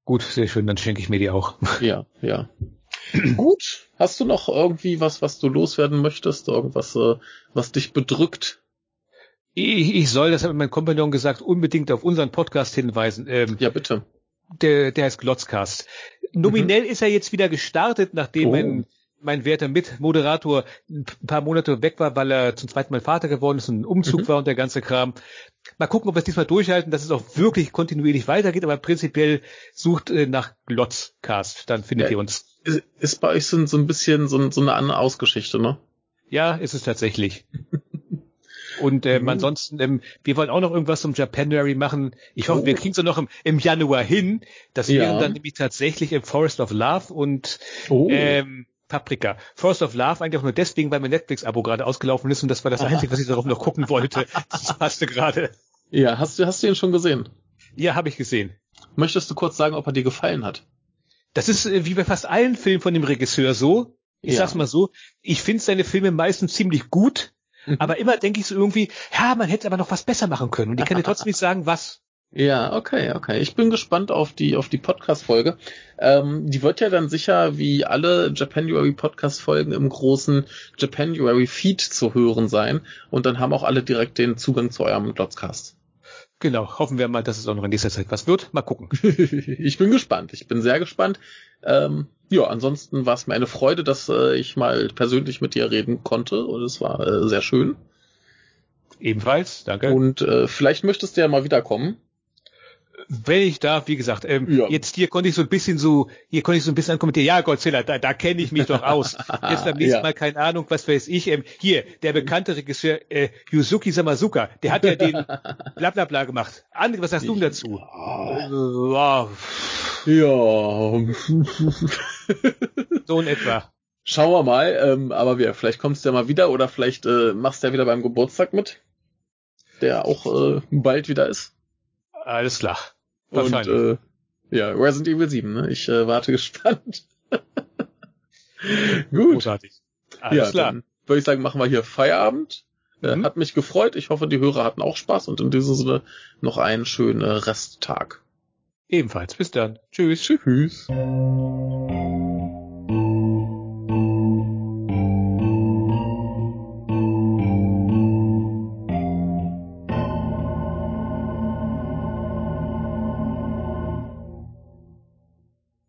Gut, sehr schön, dann schenke ich mir die auch. Ja, ja. Gut. Hast du noch irgendwie was, was du loswerden möchtest? Irgendwas, äh, was dich bedrückt? Ich, ich soll, das hat mein Kompagnon gesagt, unbedingt auf unseren Podcast hinweisen. Ähm, ja, bitte. Der, der heißt Glotzcast. Nominell mhm. ist er jetzt wieder gestartet, nachdem oh. mein mein werter Mitmoderator ein paar Monate weg war, weil er zum zweiten Mal Vater geworden ist und ein Umzug mhm. war und der ganze Kram. Mal gucken, ob wir es diesmal durchhalten, dass es auch wirklich kontinuierlich weitergeht, aber prinzipiell sucht äh, nach Glotzcast, dann findet ja, ihr uns. Ist, ist bei euch so, so ein bisschen so, so eine andere Ausgeschichte, ne? Ja, ist es tatsächlich. Und ähm, mhm. ansonsten, ähm, wir wollen auch noch irgendwas zum Japanuary machen. Ich hoffe, oh. wir kriegen es noch im, im Januar hin. Das ja. wären dann nämlich tatsächlich im Forest of Love und oh. ähm, Paprika. Force of Love eigentlich auch nur deswegen, weil mein Netflix-Abo gerade ausgelaufen ist und das war das Einzige, was ich darauf noch gucken wollte. Das passte gerade. Ja, hast du, hast du ihn schon gesehen? Ja, habe ich gesehen. Möchtest du kurz sagen, ob er dir gefallen hat? Das ist äh, wie bei fast allen Filmen von dem Regisseur so. Ich ja. sag's mal so, ich finde seine Filme meistens ziemlich gut, mhm. aber immer denke ich so irgendwie, ja, man hätte aber noch was besser machen können. Und ich kann dir trotzdem nicht sagen, was. Ja, okay, okay. Ich bin gespannt auf die auf die Podcast-Folge. Ähm, die wird ja dann sicher wie alle Japanuary Podcast-Folgen im großen Japanuary Feed zu hören sein. Und dann haben auch alle direkt den Zugang zu eurem Glotzcast. Genau, hoffen wir mal, dass es auch noch in nächster Zeit was wird. Mal gucken. ich bin gespannt. Ich bin sehr gespannt. Ähm, ja, ansonsten war es mir eine Freude, dass äh, ich mal persönlich mit dir reden konnte und es war äh, sehr schön. Ebenfalls, danke. Und äh, vielleicht möchtest du ja mal wiederkommen wenn ich darf, wie gesagt, ähm, ja. jetzt hier konnte ich so ein bisschen so, hier konnte ich so ein bisschen ankommentieren, ja, Godzilla, da, da kenne ich mich doch aus. Jetzt am nächsten ja. Mal, keine Ahnung, was weiß ich, ähm, hier, der bekannte Regisseur äh, Yuzuki Samazuka, der hat ja den Blablabla bla, gemacht. André, was sagst du dazu? Ja. Äh, ja. so in etwa. Schauen wir mal, ähm, aber wir, vielleicht kommst du ja mal wieder oder vielleicht äh, machst du ja wieder beim Geburtstag mit, der auch äh, bald wieder ist. Alles klar. Und äh, ja, Resident Evil 7, ne? Ich äh, warte gespannt. Gut. Großartig. Alles ja, klar. Dann würde ich sagen, machen wir hier Feierabend. Äh, mhm. Hat mich gefreut. Ich hoffe, die Hörer hatten auch Spaß und in diesem Sinne noch einen schönen Resttag. Ebenfalls. Bis dann. Tschüss. Tschüss.